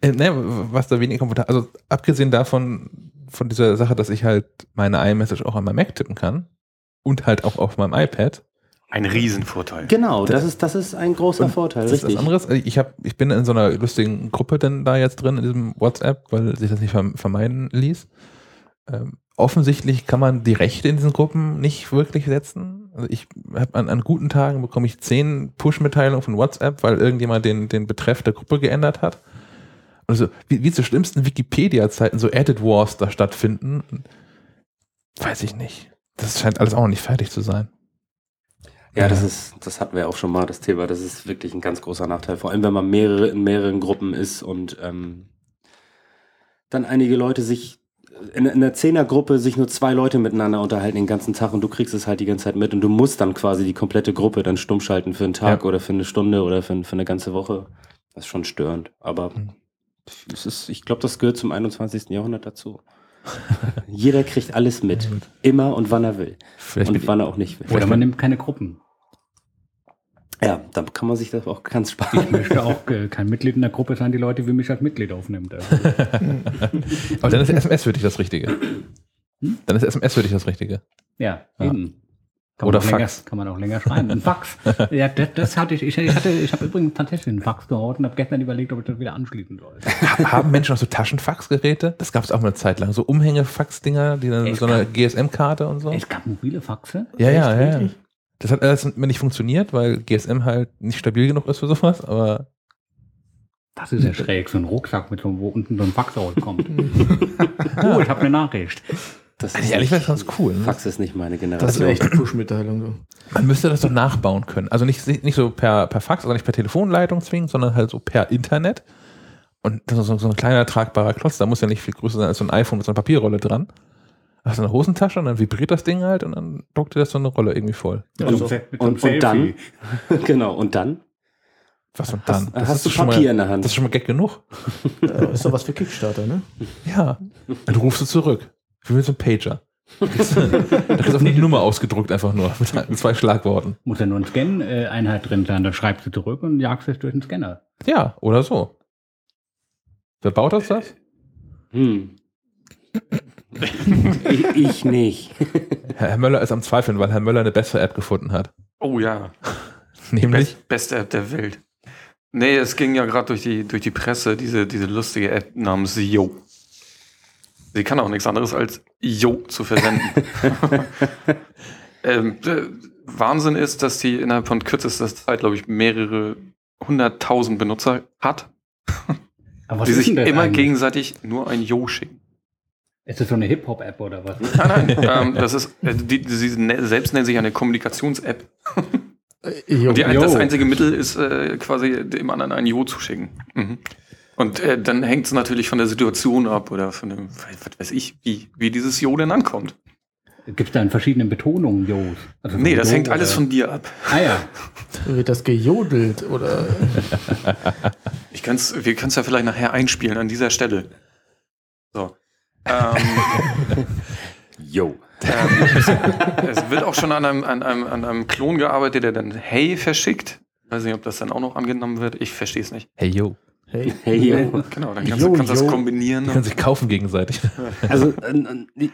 Äh, ne, was da weniger komfortabel, also abgesehen davon, von dieser Sache, dass ich halt meine iMessage auch an meinem Mac tippen kann und halt auch auf meinem iPad. Ein Riesenvorteil. genau, das ist, das ist ein großer Vorteil, Das ist was richtig. anderes. Also Ich, hab, ich bin in so einer lustigen Gruppe denn da jetzt drin, in diesem WhatsApp, weil sich das nicht verm- vermeiden ließ. Ähm, offensichtlich kann man die Rechte in diesen Gruppen nicht wirklich setzen. Also ich habe an, an guten Tagen bekomme ich zehn Push-Mitteilungen von WhatsApp, weil irgendjemand den, den Betreff der Gruppe geändert hat. Also wie, wie zu schlimmsten Wikipedia-Zeiten so Edit Wars da stattfinden, weiß ich nicht. Das scheint alles auch noch nicht fertig zu sein. Ja, das ist, das hatten wir auch schon mal, das Thema. Das ist wirklich ein ganz großer Nachteil. Vor allem, wenn man mehrere in mehreren Gruppen ist und ähm, dann einige Leute sich in, in einer Zehnergruppe sich nur zwei Leute miteinander unterhalten den ganzen Tag und du kriegst es halt die ganze Zeit mit und du musst dann quasi die komplette Gruppe dann stumm schalten für einen Tag Ja. oder für eine Stunde oder für, für eine ganze Woche. Das ist schon störend. Aber Hm. es ist, ich glaube, das gehört zum 21. Jahrhundert dazu. Jeder kriegt alles mit. Immer und wann er will. Vielleicht Und wann er auch nicht will. Oder man nimmt keine Gruppen. Ja, dann kann man sich das auch ganz sparen. Ich möchte auch kein Mitglied in der Gruppe sein, die Leute wie mich als Mitglied aufnimmt. Also, Aber dann ist SMS für dich das Richtige. Dann ist SMS für dich das Richtige. ja, Ja. eben. Kann Oder man auch länger, Fax. kann man auch länger schreiben. Ein Fax. ja, das, das hatte ich. Ich, ich, hatte, ich habe übrigens tatsächlich einen Fax gehört und habe gestern überlegt, ob ich das wieder anschließen soll. Ha- Haben Menschen noch so Taschenfaxgeräte? Das gab es auch mal eine Zeit lang. So Umhängefax-Dinger, die dann Es so einer gab- GSM-Karte und so. Es gab mobile Faxe. Ja, ja, Echt, ja. ja. wirklich? Das hat alles nicht funktioniert, weil GSM halt nicht stabil genug ist für sowas, aber Das ist ja schräg, so ein Rucksack, mit so, wo unten so ein Fax rauskommt. oh, ich habe eine Nachricht. Das Also ehrlich gesagt ganz cool. Ne? Fax ist nicht meine Das Generation. wäre echt eine Push-Mitteilung. So. Man müsste das doch nachbauen können. Also nicht, nicht so per, per Fax, also nicht per Telefonleitung zwingen, sondern halt so per Internet. Und das ist so, so ein kleiner tragbarer Klotz, da muss ja nicht viel größer sein als so ein iPhone mit so einer Papierrolle dran. Hast du eine Hosentasche und dann vibriert das Ding halt und dann dockt dir das so eine Rolle irgendwie voll. Also, so einem- mit so einem und, und dann, genau, und dann Was und dann? hast, hast du schon Papier mal, in der Hand. Das ist schon mal Gag genug. Äh, ist doch was für Kickstarter, ne? Ja. Dann rufst du zurück. Wie mit so einem Pager. Da kriegst du auf eine Nummer ausgedruckt, einfach nur, mit, mit zwei Schlagworten. Muss ja nur eine Scan-Einheit drin sein. Dann schreibst du zurück und jagst es durch den Scanner. Ja, oder so. Wer baut das das? Hm. Ich, ich nicht. Herr Möller ist am Zweifeln, weil Herr Möller eine bessere App gefunden hat. Oh ja, Nämlich, Best, beste App der Welt. Nee, es ging ja gerade durch die, durch die Presse, diese, diese lustige App namens Yo. Sie kann auch nichts anderes als Yo zu versenden. ähm, äh, Wahnsinn ist, dass die innerhalb von kürzester Zeit, glaube ich, mehrere hunderttausend Benutzer hat, Aber was die ist sich immer eigentlich? gegenseitig nur ein Yo schicken. Ist das so eine Hip-Hop-App oder was? Nein, nein, ähm, das ist, äh, die, die, sie ne- selbst nennt sich eine Kommunikations-App. Äh, Und die, das einzige Mittel ist äh, quasi dem anderen ein Jo zu schicken. Mhm. Und äh, dann hängt es natürlich von der Situation ab oder von dem, was weiß ich, wie, wie dieses Jo denn ankommt. Gibt es da in verschiedenen Betonungen Jos? Also Nee, das Jo hängt alles von dir ab. Ah ja. Wird das gejodelt oder Ich kann's, wir können es ja vielleicht nachher einspielen an dieser Stelle. So. Ähm, Yo. ähm, es, es wird auch schon an einem, an, einem, an einem Klon gearbeitet, der dann Hey verschickt. weiß nicht, ob das dann auch noch angenommen wird. Ich verstehe es nicht. Hey, yo. hey, Hey, yo. Genau, dann kannst Jo, du kannst das jo. kombinieren. Die können sich kaufen gegenseitig. Also, äh, äh,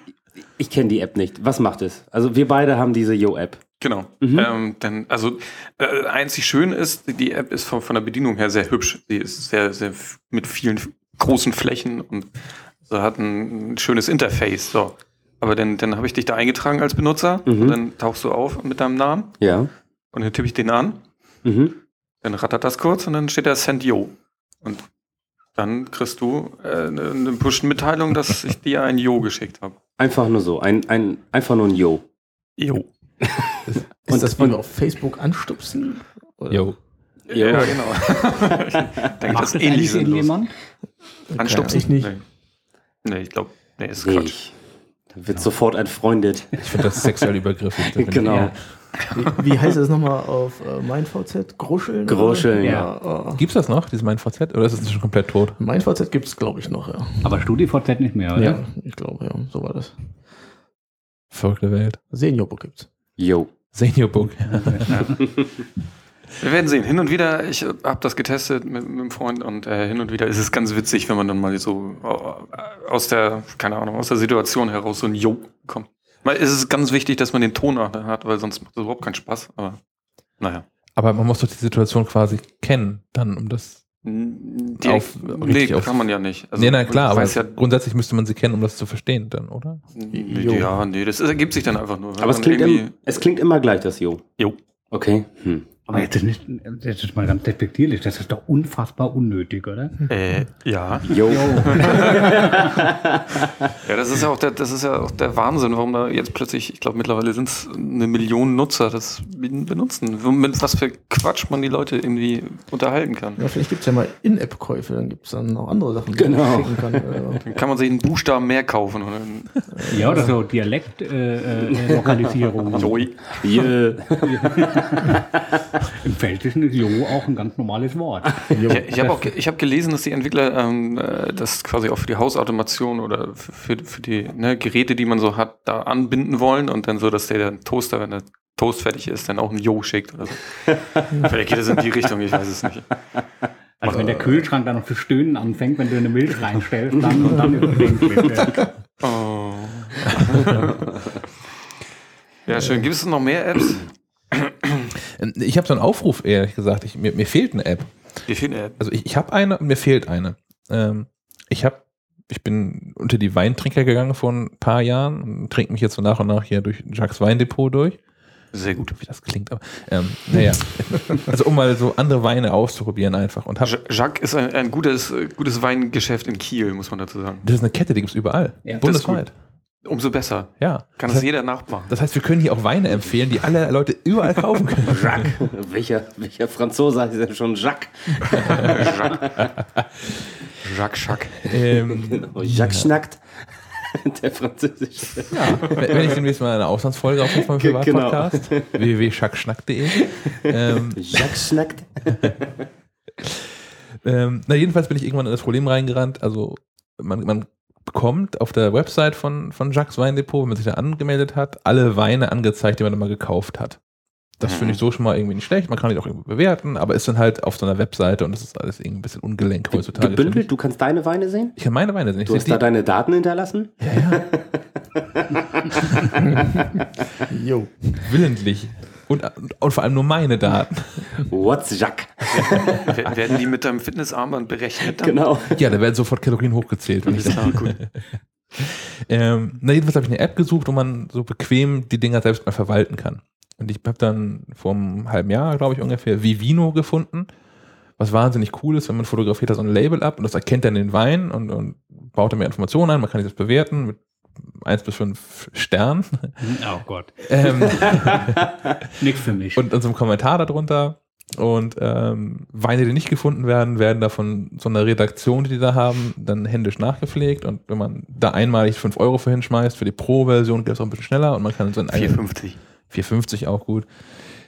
ich kenne die App nicht. Was macht es? Also, wir beide haben diese Yo-App. Genau. Mhm. Ähm, denn, also, äh, einzig schön ist, die App ist von, von der Bedienung her sehr hübsch. Sie ist sehr, sehr mit vielen großen Flächen und so hat ein, schönes Interface. So. Aber dann, dann habe ich dich da eingetragen als Benutzer Mhm. und dann tauchst du auf mit deinem Namen Ja. und dann tippe ich den an, Mhm. dann rattert das kurz und dann steht da Send Yo. Und dann kriegst du äh, eine, eine Push-Mitteilung, dass ich dir ein Yo geschickt habe. Einfach nur so. Ein, ein, einfach nur ein Yo. Yo. ist Und- das wie und- wir auf Facebook anstupsen? Oder? Yo. Jo. Ja, genau. ich denke, Macht das ähnlich irgendjemand? Anstupsen? Ich nicht. Nee, nee ich glaube, nee, ist Quatsch. Nicht. Da wird sofort entfreundet. Ich finde das sexuell übergriffig. Das Genau. Ja. Wie, wie heißt es nochmal auf äh, MeinVZ? Gruscheln? oder? Gruscheln, ja. Äh, Gibt's das noch, dieses MeinVZ? Oder ist es schon komplett tot? MeinVZ gibt es, glaube ich, noch, ja. Aber StudiVZ nicht mehr, oder? Ja, ich glaube, ja, so war das. Verrückte Welt. Seniorbook gibt's. Yo. Seniorbook. Wir werden sehen. Hin und wieder, ich habe das getestet mit, mit einem Freund und äh, hin und wieder ist es ganz witzig, wenn man dann mal so äh, aus der, keine Ahnung, aus der Situation heraus so ein Jo kommt. Weil es ist ganz wichtig, dass man den Ton auch da hat, weil sonst macht es überhaupt keinen Spaß. Aber naja. Aber man muss doch die Situation quasi kennen, dann, um das. Direkt, Auf- nee, richtig auf- kann man ja nicht. Also, nee, na klar, aber ja, grundsätzlich müsste man sie kennen, um das zu verstehen, dann, oder? Jo. ja, nee, das ergibt sich dann einfach nur. Aber es klingt, im, es klingt immer gleich, das Yo. Jo. Okay. Hm. Aber jetzt ist, nicht, jetzt ist mal ganz despektierlich. Das ist doch unfassbar unnötig, oder? Äh, ja. Yo. Ja, das ist ja auch der, das ist ja auch der Wahnsinn, warum da jetzt plötzlich, ich glaube mittlerweile sind es eine Million Nutzer das benutzen. Mit was für Quatsch man die Leute irgendwie unterhalten kann. Ja, vielleicht gibt es ja mal In-App-Käufe, dann gibt es dann noch andere Sachen, die Genau. man schicken kann. Äh, Dann kann man sich einen Buchstaben mehr kaufen. Dann, Ja, oder so Dialekt-Lokalisierung. Joi. Yeah. Im Pfälzischen ist Jo auch ein ganz normales Wort. Ich, ich habe auch ich hab gelesen, dass die Entwickler ähm, äh, das quasi auch für die Hausautomation oder für, für, die ne, Geräte, die man so hat, da anbinden wollen und dann so, dass der, der Toaster, wenn der Toast fertig ist, dann auch ein Jo schickt oder so. Vielleicht geht das in die Richtung, ich weiß es nicht. Also wenn der Kühlschrank dann noch zu stöhnen anfängt, wenn du eine Milch reinstellst, dann und dann bitte. Oh. ja, schön. Gibt es noch mehr Apps? Ich habe so einen Aufruf, ehrlich gesagt. Ich, mir, mir fehlt eine App. Wie viele Apps? Also ich, ich habe eine und mir fehlt eine. Ähm, ich habe, ich bin unter die Weintrinker gegangen vor ein paar Jahren und trinke mich jetzt so nach und nach hier durch Jacques Weindepot durch. Sehr gut. Wie das klingt, aber ähm, naja. also um mal so andere Weine auszuprobieren einfach. Und Jacques ist ein, ein gutes, gutes Weingeschäft in Kiel, muss man dazu sagen. das ist eine Kette, die gibt's überall. Ja, das Bundesweit. Umso besser. Ja. Kann das, das heißt, jeder nachmachen. das heißt, wir können hier auch Weine empfehlen, die alle Leute überall kaufen können. Jacques. welcher, welcher Franzose heißt denn schon Jacques? Jacques. Jacques Jacques. ähm, Genau, Jacques schnackt. Der französische. ja, wenn ich demnächst mal eine Auslandsfolge auf dem Genau. Privatpodcast, www.schackschnack.de. Ähm, Jacques schnackt. Ähm, na, jedenfalls bin ich irgendwann in das Problem reingerannt. Also, man, man bekommt auf der Website von, von Jacques Weindepot, wenn man sich da angemeldet hat, alle Weine angezeigt, die man mal gekauft hat. Das finde ich so schon mal irgendwie nicht schlecht. Man kann die auch irgendwie bewerten, aber ist dann halt auf so einer Webseite und das ist alles irgendwie ein bisschen ungelenk heutzutage. Gebündelt, du kannst deine Weine sehen? ich kann meine Weine sehen. Ich Du hast da deine Daten hinterlassen? Jo. die willentlich. Und, und vor allem nur meine Daten. What's Jacques? Wer- Werden die mit deinem Fitnessarmband berechnet? Dann? Genau. Ja, da werden sofort Kalorien hochgezählt. Wenn ich das Ja, gut. Ähm, na, jedenfalls habe ich eine App gesucht, wo man so bequem die Dinger selbst mal verwalten kann. Und ich habe dann vor einem halben Jahr, glaube ich, ungefähr Vivino gefunden, was wahnsinnig cool ist, wenn man fotografiert da so ein Label ab und das erkennt dann den Wein und, und baut dann mehr Informationen ein. Man kann das bewerten mit 1 bis 5 Sternen. Oh Gott. ähm, Nichts für mich. und, ein Kommentar darunter. Und ähm, Weine, die nicht gefunden werden, werden da von so einer Redaktion, die die da haben, dann händisch nachgepflegt. Und wenn man da einmalig 5 Euro für hinschmeißt, für die Pro-Version geht es auch ein bisschen schneller und man kann so einen eigenen 4,50. 450 auch gut.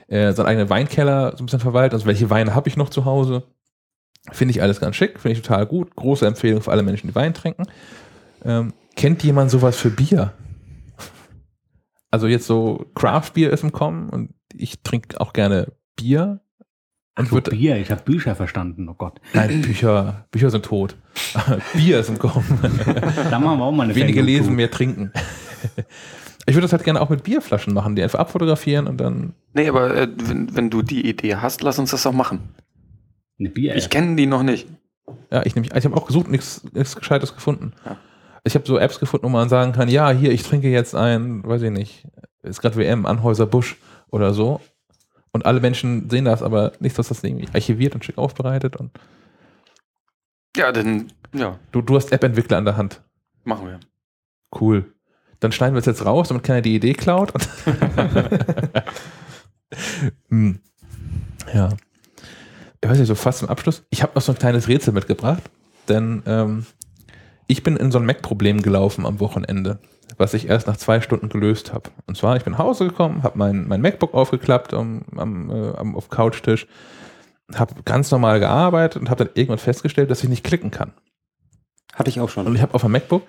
Äh, seinen eigenen Weinkeller so ein bisschen verwalten. Also welche Weine habe ich noch zu Hause? Finde ich alles ganz schick, finde ich total gut. Große Empfehlung für alle Menschen, die Wein trinken. Ähm, kennt jemand sowas für Bier? Also jetzt so Craft-Bier ist im Kommen und ich trinke auch gerne Bier. Und Ach so, Bier, ich habe Bücher verstanden, oh Gott. nein, Bücher, Bücher sind tot. Bier ist im Kommen. Da machen wir auch mal eine Wenige Sendung lesen, zu. mehr trinken. Ich würde das halt gerne auch mit Bierflaschen machen, die einfach abfotografieren und dann Nee, aber äh, wenn, wenn du die Idee hast, lass uns das auch machen. Eine Bier. Ich kenne die noch nicht. Ja, ich, nehm- ich habe auch gesucht, nichts nichts Gescheites gefunden. Ja. Ich habe so Apps gefunden, wo man sagen kann, ja, hier, ich trinke jetzt ein, weiß ich nicht, ist gerade WM, Anhäuser Busch oder so. Und alle Menschen sehen das, aber nicht, dass das irgendwie archiviert und schick aufbereitet. Und Ja, dann, ja, du, du hast App-Entwickler an der Hand. machen wir. Cool. Dann schneiden wir es jetzt raus, damit keiner die Idee klaut. Und hm. Ja. Ich weiß nicht, so fast zum Abschluss. Ich habe noch so ein kleines Rätsel mitgebracht, denn ähm, ich bin in so ein Mac-Problem gelaufen am Wochenende, was ich erst nach zwei Stunden gelöst habe. Und zwar, ich bin nach Hause gekommen, habe mein, mein MacBook aufgeklappt am, am, äh, am, auf Couchtisch, habe ganz normal gearbeitet und habe dann irgendwann festgestellt, dass ich nicht klicken kann. Hatte ich auch schon. Und ich habe auf dem MacBook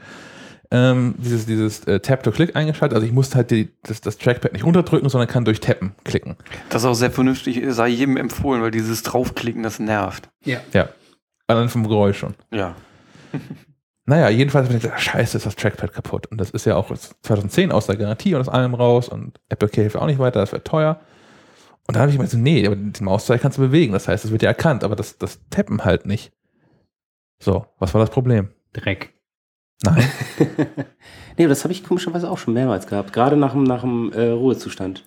ähm, dieses, dieses äh, Tap-to-Click eingeschaltet. Also ich musste halt die, das, das Trackpad nicht runterdrücken, sondern kann durch Tappen klicken. Das ist auch sehr vernünftig, sei jedem empfohlen, weil dieses Draufklicken, das nervt. Ja. Ja. Allein vom Geräusch schon. Ja. Naja, jedenfalls habe ich gedacht, ah, scheiße, ist das Trackpad kaputt. Und das ist ja auch 2010 aus der Garantie und aus allem raus und Apple Care hilft auch nicht weiter, das wird teuer. Und dann habe ich mir gesagt, nee, aber die Mauszeiger kannst du bewegen. Das heißt, es wird ja erkannt, aber das, das Tappen halt nicht. So, was war das Problem? Dreck. Nein. nee, das habe ich komischerweise auch schon mehrmals gehabt. Gerade nach dem, nach dem äh, Ruhezustand.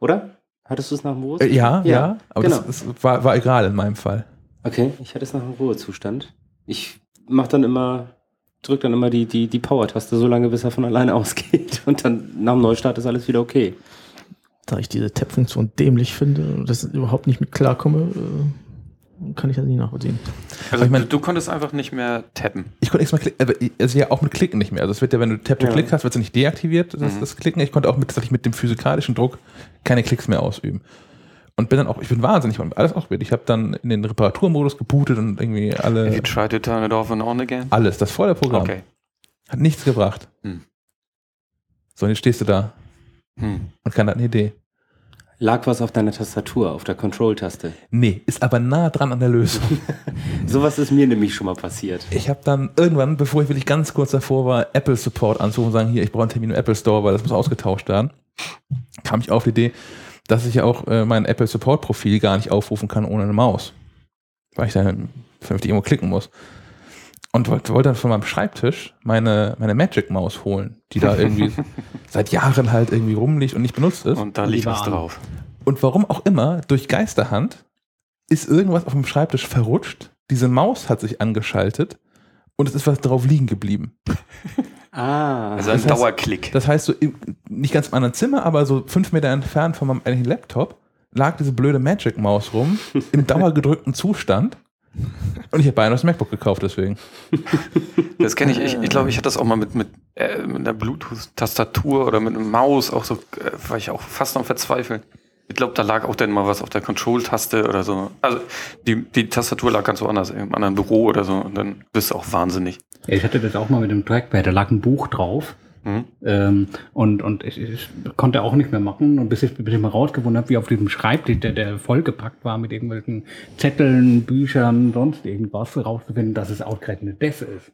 Oder? Hattest du es nach dem Äh, Ruhezustand? ja, ja, aber genau. das, das war, war egal in meinem Fall. Okay, ich hatte es nach dem Ruhezustand. Ich mache dann immer, drück dann immer die, die, die Power-Taste so lange, bis er von alleine ausgeht. Und dann nach dem Neustart ist alles wieder okay. Da ich diese Tab-Funktion dämlich finde und das überhaupt nicht mit klarkomme, äh, kann ich das nicht nachvollziehen. Also ich mein- du, konntest einfach nicht mehr tappen. Ich konnte extra klicken, aber ich- also ja auch mit Klicken nicht mehr. Also es wird ja, wenn du Tap-to-Click Ja. hast, wird es ja nicht deaktiviert, das, Mhm. das Klicken. Ich konnte auch mit, tatsächlich mit dem physikalischen Druck keine Klicks mehr ausüben. Und bin dann auch, ich bin wahnsinnig, alles auch wild. Ich habe dann in den Reparaturmodus gebootet und irgendwie alle. Have you tried to turn it off and on again? Alles, das volle Programm. Okay. Hat nichts gebracht. Hm. So, und jetzt stehst du da Hm. und keiner hat eine Idee. Lag was auf deiner Tastatur, auf der Control-Taste? Nee, ist aber nah dran an der Lösung. Sowas ist mir nämlich schon mal passiert. Ich habe dann irgendwann, bevor ich wirklich ganz kurz davor war, Apple Support anzurufen und sagen, hier, ich brauche einen Termin im Apple Store, weil das muss ausgetauscht werden, kam ich auf die Idee, dass ich ja auch äh, mein Apple Support Profil gar nicht aufrufen kann ohne eine Maus. Weil ich dann vernünftig irgendwo klicken muss. Und wollte dann von meinem Schreibtisch meine, meine Magic Maus holen, die da irgendwie seit Jahren halt irgendwie rumliegt und nicht benutzt ist. Und da liegt was drauf. Und warum auch immer, durch Geisterhand ist irgendwas auf dem Schreibtisch verrutscht. Diese Maus hat sich angeschaltet und es ist was drauf liegen geblieben. Ah, Also ein Das heißt- Dauerklick. Das heißt, so im, nicht ganz im anderen Zimmer, aber so fünf Meter entfernt von meinem eigentlichen Laptop lag diese blöde Magic Maus rum, im dauergedrückten Zustand. Und ich habe beinahe das MacBook gekauft deswegen. Das kenne ich. Ich, ich glaube, ich hatte das auch mal mit, mit, äh, mit einer Bluetooth-Tastatur oder mit einer Maus auch so, äh, war ich auch fast am Verzweifeln. Ich glaube, da lag auch dann mal was auf der Control-Taste oder so. Also die, die Tastatur lag ganz woanders, im anderen Büro oder so. Und dann bist du auch wahnsinnig. Ja, ich hatte das auch mal mit dem Trackpad, da lag ein Buch drauf. Mhm. Ähm, und und ich, ich konnte auch nicht mehr machen. Und bis ich, bis ich mal rausgefunden habe, wie auf diesem Schreibtisch, der, der vollgepackt war mit irgendwelchen Zetteln, Büchern, sonst irgendwas, rauszufinden, dass es ausgerechnet das ist.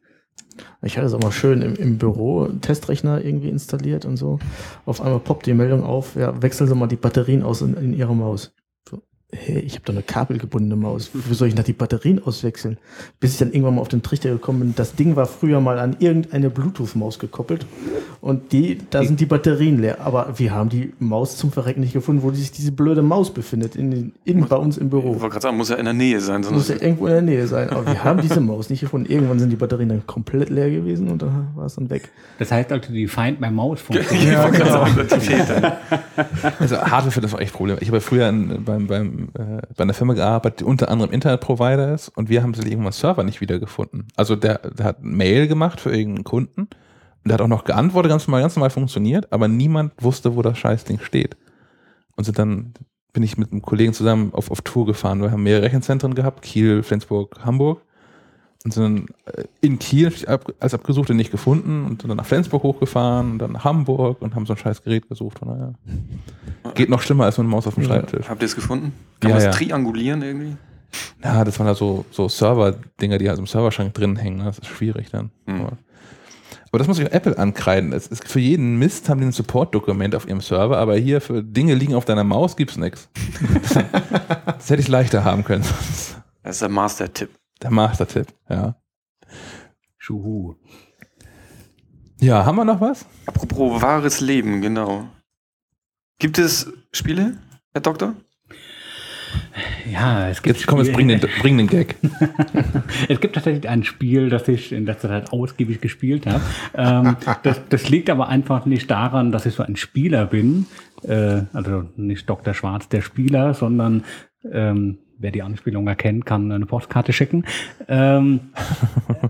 Ich hatte es auch mal schön im, im Büro Testrechner irgendwie installiert und so. Auf einmal poppt die Meldung auf, ja, wechseln Sie mal die Batterien aus in, in Ihrer Maus. Hey, ich habe doch eine kabelgebundene Maus. Wie soll ich da die Batterien auswechseln? Bis ich dann irgendwann mal auf den Trichter gekommen bin, das Ding war früher mal an irgendeine Bluetooth-Maus gekoppelt und die, da sind die Batterien leer. Aber wir haben die Maus zum Verrecken nicht gefunden, wo sich diese blöde Maus befindet, in, den- in bei uns im Ich Büro. wollte gerade sagen, muss ja in der Nähe sein. Muss ja irgendwo in der Nähe sein. Aber wir haben diese Maus nicht gefunden. Irgendwann sind die Batterien dann komplett leer gewesen und dann war es dann weg. Das heißt also, die Find My Mouse ich Funktion. wollte gerade sagen, das fehlt dann. Also Hardware für das war echt Problem. Ich habe früher in, beim, äh, bei einer Firma gearbeitet, die unter anderem Internetprovider ist und wir haben tatsächlich irgendwann Server nicht wiedergefunden. Also der, der hat Mail gemacht für irgendeinen Kunden und der hat auch noch geantwortet, ganz normal, ganz normal funktioniert, aber niemand wusste, wo das Scheißding steht. Und sind dann bin ich mit einem Kollegen zusammen auf, auf Tour gefahren. Wir haben mehrere Rechenzentren gehabt, Kiel, Flensburg, Hamburg. Und sind dann äh, in Kiel als Abgesuchte nicht gefunden und sind dann nach Flensburg hochgefahren und dann nach Hamburg und haben so ein scheiß Gerät gesucht. Von daher. Geht noch schlimmer als mit einer Maus auf dem Ja. Schreibtisch. Habt ihr es gefunden? Kann Ja, man ja. es triangulieren irgendwie? Ja, das waren da so, so Server-Dinger, die halt im Serverschrank drin hängen. ne? Das ist schwierig dann. Mhm. Aber, das muss ich auch Apple ankreiden. Es ist, für jeden Mist haben die ein Support-Dokument auf ihrem Server, aber hier für Dinge liegen auf deiner Maus gibt's nichts. das hätte ich leichter haben können. Das ist der Master-Tipp. Der Master-Tipp, ja. Schuhu. Ja, haben wir noch was? Apropos wahres Leben, genau. Gibt es Spiele, Herr Doktor? Ja, es gibt Jetzt komm, jetzt bring den, bring den Gag. Es gibt tatsächlich ein Spiel, das ich in letzter Zeit ausgiebig gespielt habe. Ähm, das, das liegt aber einfach nicht daran, dass ich so ein Spieler bin. Äh, also nicht Dr. Schwarz der Spieler, sondern ähm, wer die Anspielung erkennt, kann eine Postkarte schicken. Ähm,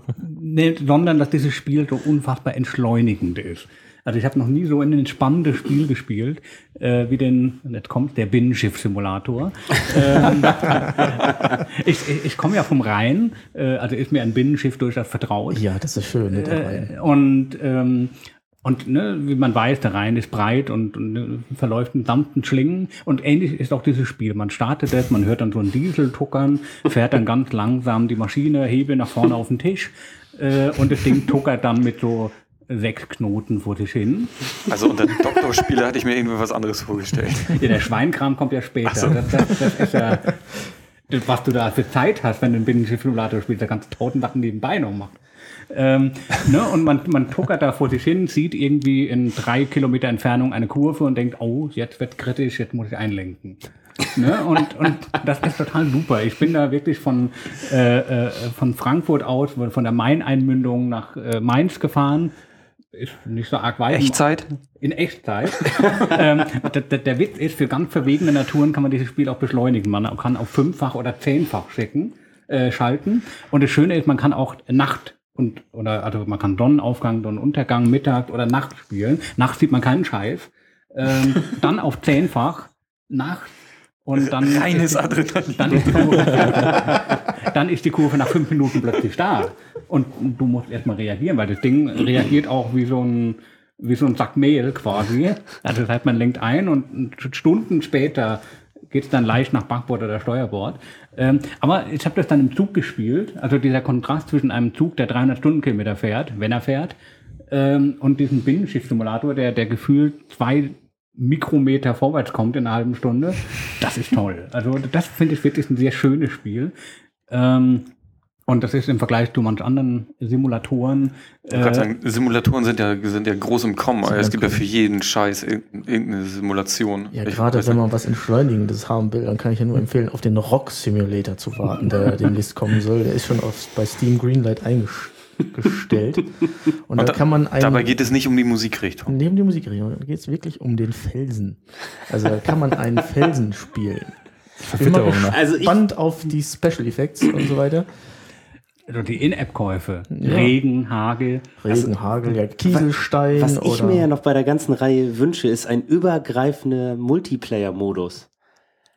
sondern dass dieses Spiel so unfassbar entschleunigend ist. Also ich habe noch nie so ein entspannendes Spiel gespielt, äh, wie den, jetzt kommt der Binnenschiff-Simulator. ähm, ich ich, komme ja vom Rhein, äh, also ist mir ein Binnenschiff durchaus vertraut. Ja, das ist schön. Ne, der Rhein. Äh, und ähm, und ne, wie man weiß, der Rhein ist breit und, und ne, verläuft in sanften Schlingen. Und ähnlich ist auch dieses Spiel. Man startet es, man hört dann so einen Diesel tuckern, fährt dann ganz langsam die Maschine, Hebel nach vorne auf den Tisch äh, und das Ding tuckert dann mit so sechs Knoten vor sich hin. Also unter Doktorspiele hatte ich mir irgendwie was anderes vorgestellt. Ja, der Schweinkram kommt ja später. Das, das, das ist ja, das, was du da für Zeit hast, wenn du einen Binnenschiff-Simulator spielst, da kannst du tausend Sachen nebenbei noch machen. Ähm, ne, und man, man tuckert da vor sich hin, sieht irgendwie in drei Kilometer Entfernung eine Kurve und denkt, oh, jetzt wird kritisch, jetzt muss ich einlenken. Ne? Und, und das ist total super. Ich bin da wirklich von, äh, äh, von Frankfurt aus, von der Main-Einmündung nach äh, Mainz gefahren. Ist nicht so arg weit. Echtzeit? In Echtzeit. ähm, der, der, Witz ist, für ganz verwegene Naturen kann man dieses Spiel auch beschleunigen. Man kann auf fünffach oder zehnfach schicken, äh, schalten. Und das Schöne ist, man kann auch Nacht und oder also man kann Sonnenaufgang, Sonnenuntergang, Mittag oder Nacht spielen. Nachts sieht man keinen Scheiß. Ähm, dann auf zehnfach. Nachts Und dann Reines ist, Adrenalin. dann, ist die Kurve, dann ist die Kurve nach fünf Minuten plötzlich da. Und du musst erstmal reagieren, weil das Ding reagiert auch wie so ein, wie so ein Sack Mehl quasi. Also das heißt, man lenkt ein und Stunden später geht es dann leicht nach Backbord oder Steuerbord. Ähm, aber ich habe das dann im Zug gespielt. Also dieser Kontrast zwischen einem Zug, der 300 Stundenkilometer fährt, wenn er fährt, ähm, und diesem Binnenschiff-Simulator, der, der gefühlt zwei Mikrometer vorwärts kommt in einer halben Stunde. Das ist toll. Also das finde ich wirklich ein sehr schönes Spiel. Ähm, und das ist im Vergleich zu manch anderen Simulatoren. Ich kann Äh, sagen, Simulatoren sind ja, sind ja groß im Kommen. Es ja gibt ja cool. für jeden Scheiß irgendein- irgendeine Simulation. Ja, Ich gerade wenn man was Entschleunigendes haben will, dann kann ich ja nur empfehlen, auf den Rock Simulator zu warten, der demnächst kommen soll. Der ist schon auf, bei Steam Greenlight eingestellt. Und, da da- kann man einen, Dabei geht es nicht um die Musikrichtung. neben die Musikrichtung, da geht es wirklich um den Felsen. Also da kann man einen Felsen spielen. Verwitterung, ne? Also ich, Spannend auf die Special Effects und so weiter. Also die In-App-Käufe. Ja. Regen, Hagel. Regen, Hagel, ja, Kieselstein was ich oder mir ja noch bei der ganzen Reihe wünsche, ist ein übergreifender Multiplayer-Modus.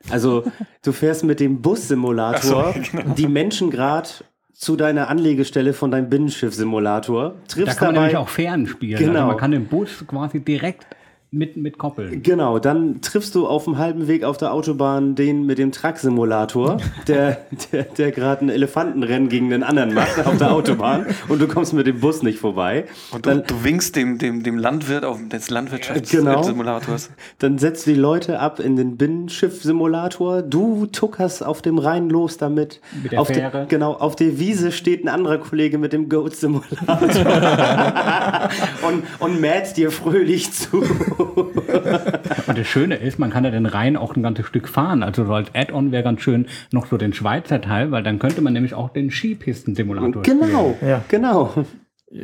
Also du fährst mit dem Bus-Simulator die Menschen grad zu deiner Anlegestelle von deinem Binnenschiff-Simulator, Da triffst kann man nämlich dabei auch Fern spielen. Genau. Also man kann den Bus quasi direkt mit, mit koppeln. Genau, dann triffst du auf dem halben Weg auf der Autobahn den mit dem Truck-Simulator, der, der, der gerade ein Elefantenrennen gegen den anderen macht auf der Autobahn und du kommst mit dem Bus nicht vorbei. Und du, du winkst dem, dem, dem Landwirt auf des Genau. Landwirtschaftssimulators. Dann setzt die Leute ab in den Binnenschiff-Simulator. Du tuckerst auf dem Rhein los damit. Mit der auf Fähre. Der, genau, auf der Wiese steht ein anderer Kollege mit dem Goat-Simulator und, und mäht dir fröhlich zu. Und das Schöne ist, man kann ja den Rhein auch ein ganzes Stück fahren. Also so als Add-on wäre ganz schön noch so den Schweizer Teil, weil dann könnte man nämlich auch den Skipisten-Simulator genau, Ja. genau.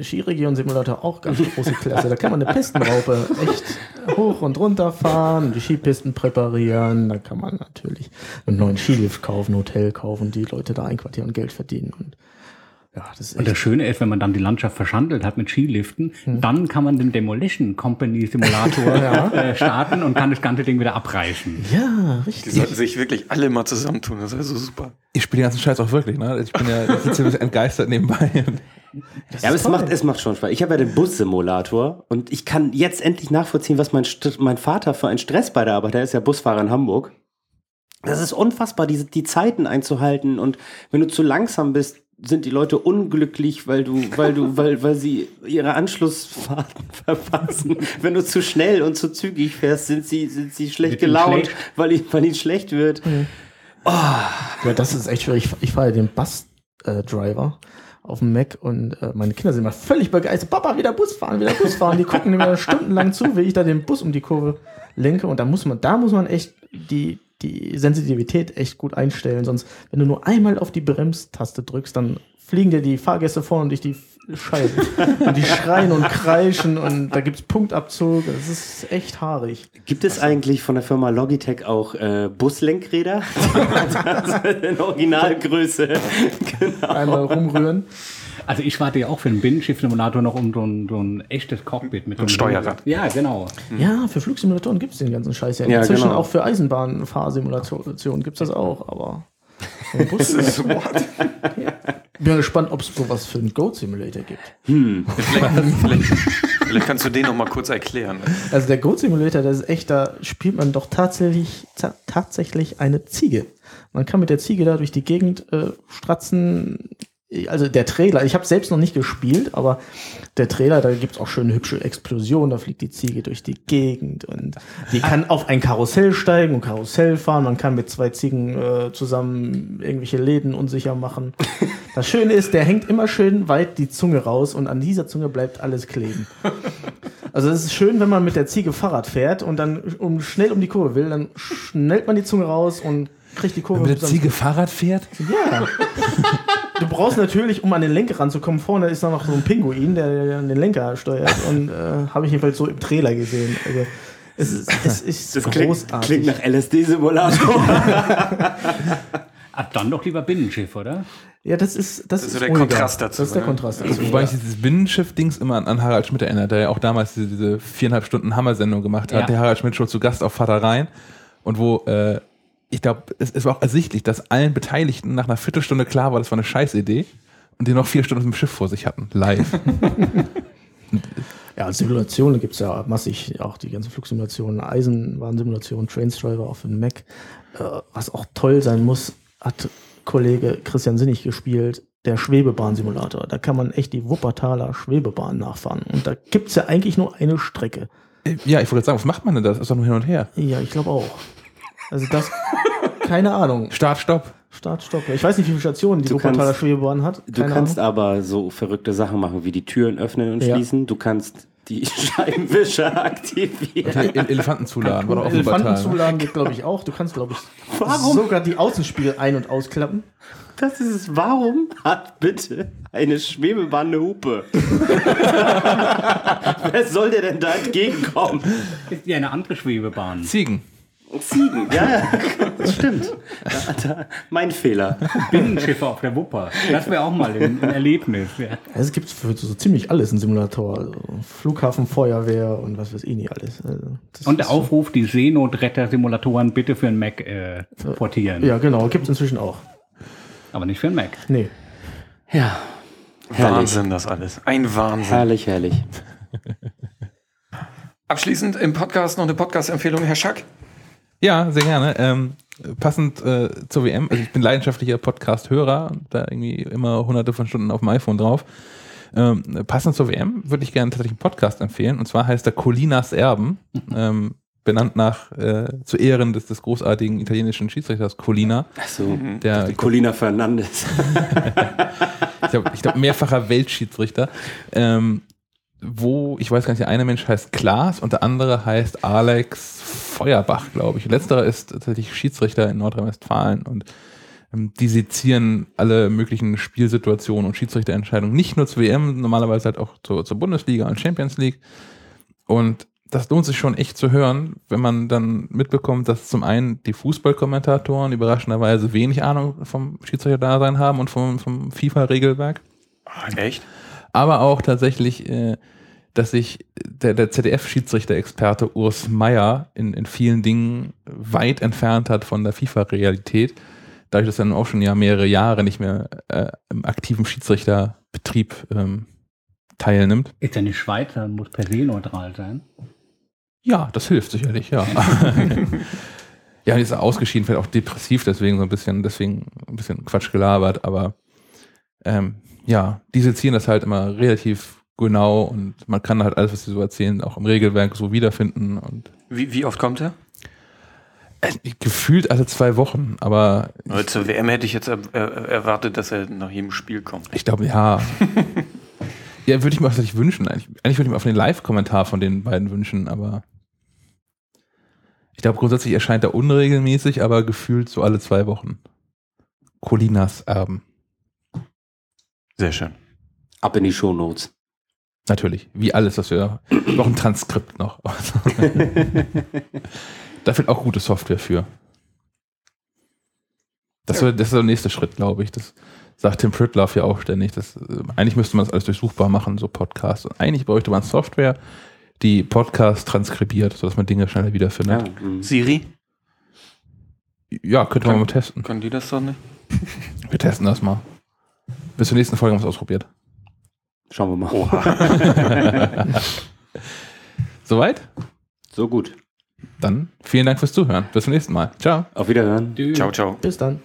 Skiregion-Simulator auch ganz große Klasse. Da kann man eine Pistenraupe echt hoch und runter fahren, die Skipisten präparieren. Da kann man natürlich einen neuen Skilift kaufen, Hotel kaufen, die Leute da einquartieren und Geld verdienen. Und ja, das ist Und das Schöne ist, wenn man dann die Landschaft verschandelt hat mit Skiliften, dann kann man den Demolition Company Simulator äh, starten und kann das ganze Ding wieder abreißen. ja, Die richtig. sollten sich wirklich alle mal zusammentun. Das wäre so super. Ich spiele den ganzen Scheiß auch wirklich, ne? Ich bin ja ich sitze ein bisschen entgeistert nebenbei. Ja, aber es macht, es macht schon Spaß. Ich habe ja den Bus-Simulator und ich kann jetzt endlich nachvollziehen, was mein, St mein Vater für einen Stress bei der Arbeit, der ist ja Busfahrer in Hamburg. Das ist unfassbar, diese, die Zeiten einzuhalten und wenn du zu langsam bist, sind die Leute unglücklich, weil du, weil du, weil, weil sie ihre Anschlussfahrten verpassen. Wenn du zu schnell und zu zügig fährst, sind sie, sind sie schlecht ihnen gelaunt, schlecht. weil, ihnen- weil ihnen schlecht wird. Ja, das ist echt schwierig. Ich, ich fahre ja den Bus-Driver auf dem Mac und äh, meine Kinder sind immer völlig begeistert. Papa, wieder Bus fahren, wieder Bus fahren. Die gucken mir stundenlang zu, wie ich da den Bus um die Kurve lenke. Und da muss man, da muss man echt die, die Sensitivität echt gut einstellen. Sonst, wenn du nur einmal auf die Bremstaste drückst, dann fliegen dir die Fahrgäste vorne durch die Scheiben. und die schreien und kreischen und da gibt's Punktabzug. Das ist echt haarig. Gibt es eigentlich von der Firma Logitech auch äh, Buslenkräder? In Originalgröße. genau. Einmal rumrühren. Also ich warte ja auch für den Binnenschiff-Simulator noch um so ein, so ein echtes Cockpit mit so einem Steuerrad. Ja, genau. Ja, für Flugsimulatoren gibt es den ganzen Scheiß ja. Ja, Inzwischen genau. auch für Eisenbahnfahrsimulationen gibt es das auch, aber. Bus- Ich bin gespannt, ob es sowas für einen Goat Simulator gibt. Vielleicht, vielleicht, vielleicht kannst du den noch mal kurz erklären. Also der Goat Simulator, das ist echt, da spielt man doch tatsächlich, ta tatsächlich eine Ziege. Man kann mit der Ziege da durch die Gegend äh, stratzen. Also der Trailer, ich habe selbst noch nicht gespielt, aber der Trailer, da gibt's auch schöne hübsche Explosionen, da fliegt die Ziege durch die Gegend und die kann auf ein Karussell steigen und Karussell fahren. Man kann mit zwei Ziegen äh, zusammen irgendwelche Läden unsicher machen. Das Schöne ist, der hängt immer schön weit die Zunge raus und an dieser Zunge bleibt alles kleben. Also es ist schön, wenn man mit der Ziege Fahrrad fährt und dann um, schnell um die Kurve will, dann schnellt man die Zunge raus und kriegt die Kurve. Wenn der zusammen. Ziege Fahrrad fährt? Ja. Du brauchst natürlich, um an den Lenker ranzukommen, vorne ist da noch so ein Pinguin, der, den Lenker steuert. Und äh, habe ich jedenfalls so im Trailer gesehen. Also, es ist, es ist Das klingt, großartig. klingt nach LSD-Simulator. Ab dann doch lieber Binnenschiff, oder? ja, das ist das, ist so ist der ruhiger. Kontrast dazu, Das ist der ne? Kontrast dazu. Wobei ich dieses Binnenschiff-Dings immer an, an Harald Schmidt erinnert, der ja auch damals diese, diese viereinhalb Stunden Hammer-Sendung gemacht hat. Ja. Der Harald Schmidt schon zu Gast auf Vater Rhein und wo äh, ich glaube, es, es war auch ersichtlich, dass allen Beteiligten nach einer Viertelstunde klar war, das war eine Scheißidee und die noch vier Stunden im Schiff vor sich hatten, live. Ja, Simulationen gibt es ja massig auch die ganzen Flugsimulationen, Eisenbahnsimulationen, Trainstriver auf dem Mac. Äh, was auch toll sein muss, hat Kollege Christian Sinnig gespielt, der Schwebebahnsimulator. Da kann man echt die Wuppertaler Schwebebahn nachfahren. Und da gibt es ja eigentlich nur eine Strecke. ja, ich wollte sagen, was macht man denn? Das ist doch nur hin und her. Ja, ich glaube auch. Also das, keine Ahnung. Start, Stopp. Start, Stopp. Ich weiß nicht, wie viele Stationen die Du Wuppertaler Schwebebahn hat. Du Keine kannst Ahnung. aber so verrückte Sachen machen, wie die Türen öffnen und Ja. schließen. Du kannst die Scheibenwischer aktivieren. El Elefanten zuladen. Doch auch Elefanten zuladen geht, glaube ich, auch. Du kannst, glaube ich, Warum? sogar die Außenspiegel ein- und ausklappen. Das ist es. Warum hat bitte eine Schwebebahn eine Hupe? Wer soll dir denn da entgegenkommen? Ist ja eine andere Schwebebahn. Ziegen. Ziegen. Ja, ja, das stimmt. Da, da, mein Fehler. Binnenschiffe auf der Wupper. Das wäre auch mal ein, ein Erlebnis. Ja. Es gibt für so ziemlich alles einen Simulator. Also Flughafen, Feuerwehr und was weiß ich nicht alles. Also Und der Aufruf, die Seenotretter-Simulatoren bitte für einen Mac äh, portieren. Ja, genau. Gibt es inzwischen auch. Aber nicht für einen Mac. Nee. Ja. Herrlich. Wahnsinn, das alles. Ein Wahnsinn. Herrlich, herrlich. Abschließend im Podcast noch eine Podcast-Empfehlung, Herr Schack. Ja, sehr gerne. Ähm, passend äh, zur WM, also ich bin leidenschaftlicher Podcast-Hörer, da irgendwie immer hunderte von Stunden auf dem iPhone drauf. Ähm, passend zur WM würde ich gerne tatsächlich einen Podcast empfehlen, und zwar heißt er Colinas Erben, ähm, benannt nach, äh, zu Ehren des, des großartigen italienischen Schiedsrichters Colina, Achso. der, Die Colina Fernandes. ich glaube, ich glaub, mehrfacher Weltschiedsrichter, ähm, wo, ich weiß gar nicht, der eine Mensch heißt Klaas und der andere heißt Alex Feuerbach, glaube ich. Letzterer ist tatsächlich Schiedsrichter in Nordrhein-Westfalen und ähm, die sezieren alle möglichen Spielsituationen und Schiedsrichterentscheidungen, nicht nur zur WM, normalerweise halt auch zur, zur Bundesliga und Champions League. Und das lohnt sich schon echt zu hören, wenn man dann mitbekommt, dass zum einen die Fußballkommentatoren überraschenderweise wenig Ahnung vom Schiedsrichter-Dasein haben und vom, vom FIFA-Regelwerk Echt? Aber auch tatsächlich, äh, dass sich der, der ZDF-Schiedsrichter-Experte Urs Meier in, in vielen Dingen weit entfernt hat von der FIFA-Realität, dadurch, dass er nun auch schon ja mehrere Jahre nicht mehr äh, im aktiven Schiedsrichterbetrieb ähm, teilnimmt. Ist ja nicht Schweizer, muss per se neutral sein. Ja, das hilft sicherlich, ja. ja, und ist ausgeschieden, vielleicht auch depressiv, deswegen so ein bisschen, deswegen ein bisschen Quatsch gelabert, aber ähm, ja, die sezieren das halt immer relativ genau und man kann halt alles, was sie so erzählen, auch im Regelwerk so wiederfinden und Wie, wie oft kommt er? äh, gefühlt alle zwei Wochen, aber Weil Zur WM hätte ich jetzt er, er, erwartet, dass er nach jedem Spiel kommt. ich glaube, ja. ja, würde ich mir auch tatsächlich wünschen. Eigentlich, eigentlich würde ich mir auch den Live-Kommentar von den beiden wünschen, aber ich glaube, grundsätzlich erscheint er unregelmäßig, aber gefühlt so alle zwei Wochen. Colinas Erben. Sehr schön. Ab in die Shownotes. Natürlich. Wie alles, was wir. Noch ein Transkript noch. da fehlt auch gute Software für. Das, wär, das ist der nächste Schritt, glaube ich. Das sagt Tim Pritloff ja auch ständig. Das, äh, eigentlich müsste man das alles durchsuchbar machen, so Podcasts. Und eigentlich bräuchte man Software, die Podcasts transkribiert, sodass man Dinge schneller wiederfindet. Ja, mm. Siri? Ja, könnte man mal testen. Können die das doch nicht? Wir testen das mal. Bis zur nächsten Folge haben wir es ausprobiert. Schauen wir mal. Soweit? So gut. Dann vielen Dank fürs Zuhören. Bis zum nächsten Mal. Ciao. Auf Wiederhören. Tschüss. Ciao, ciao. Bis dann.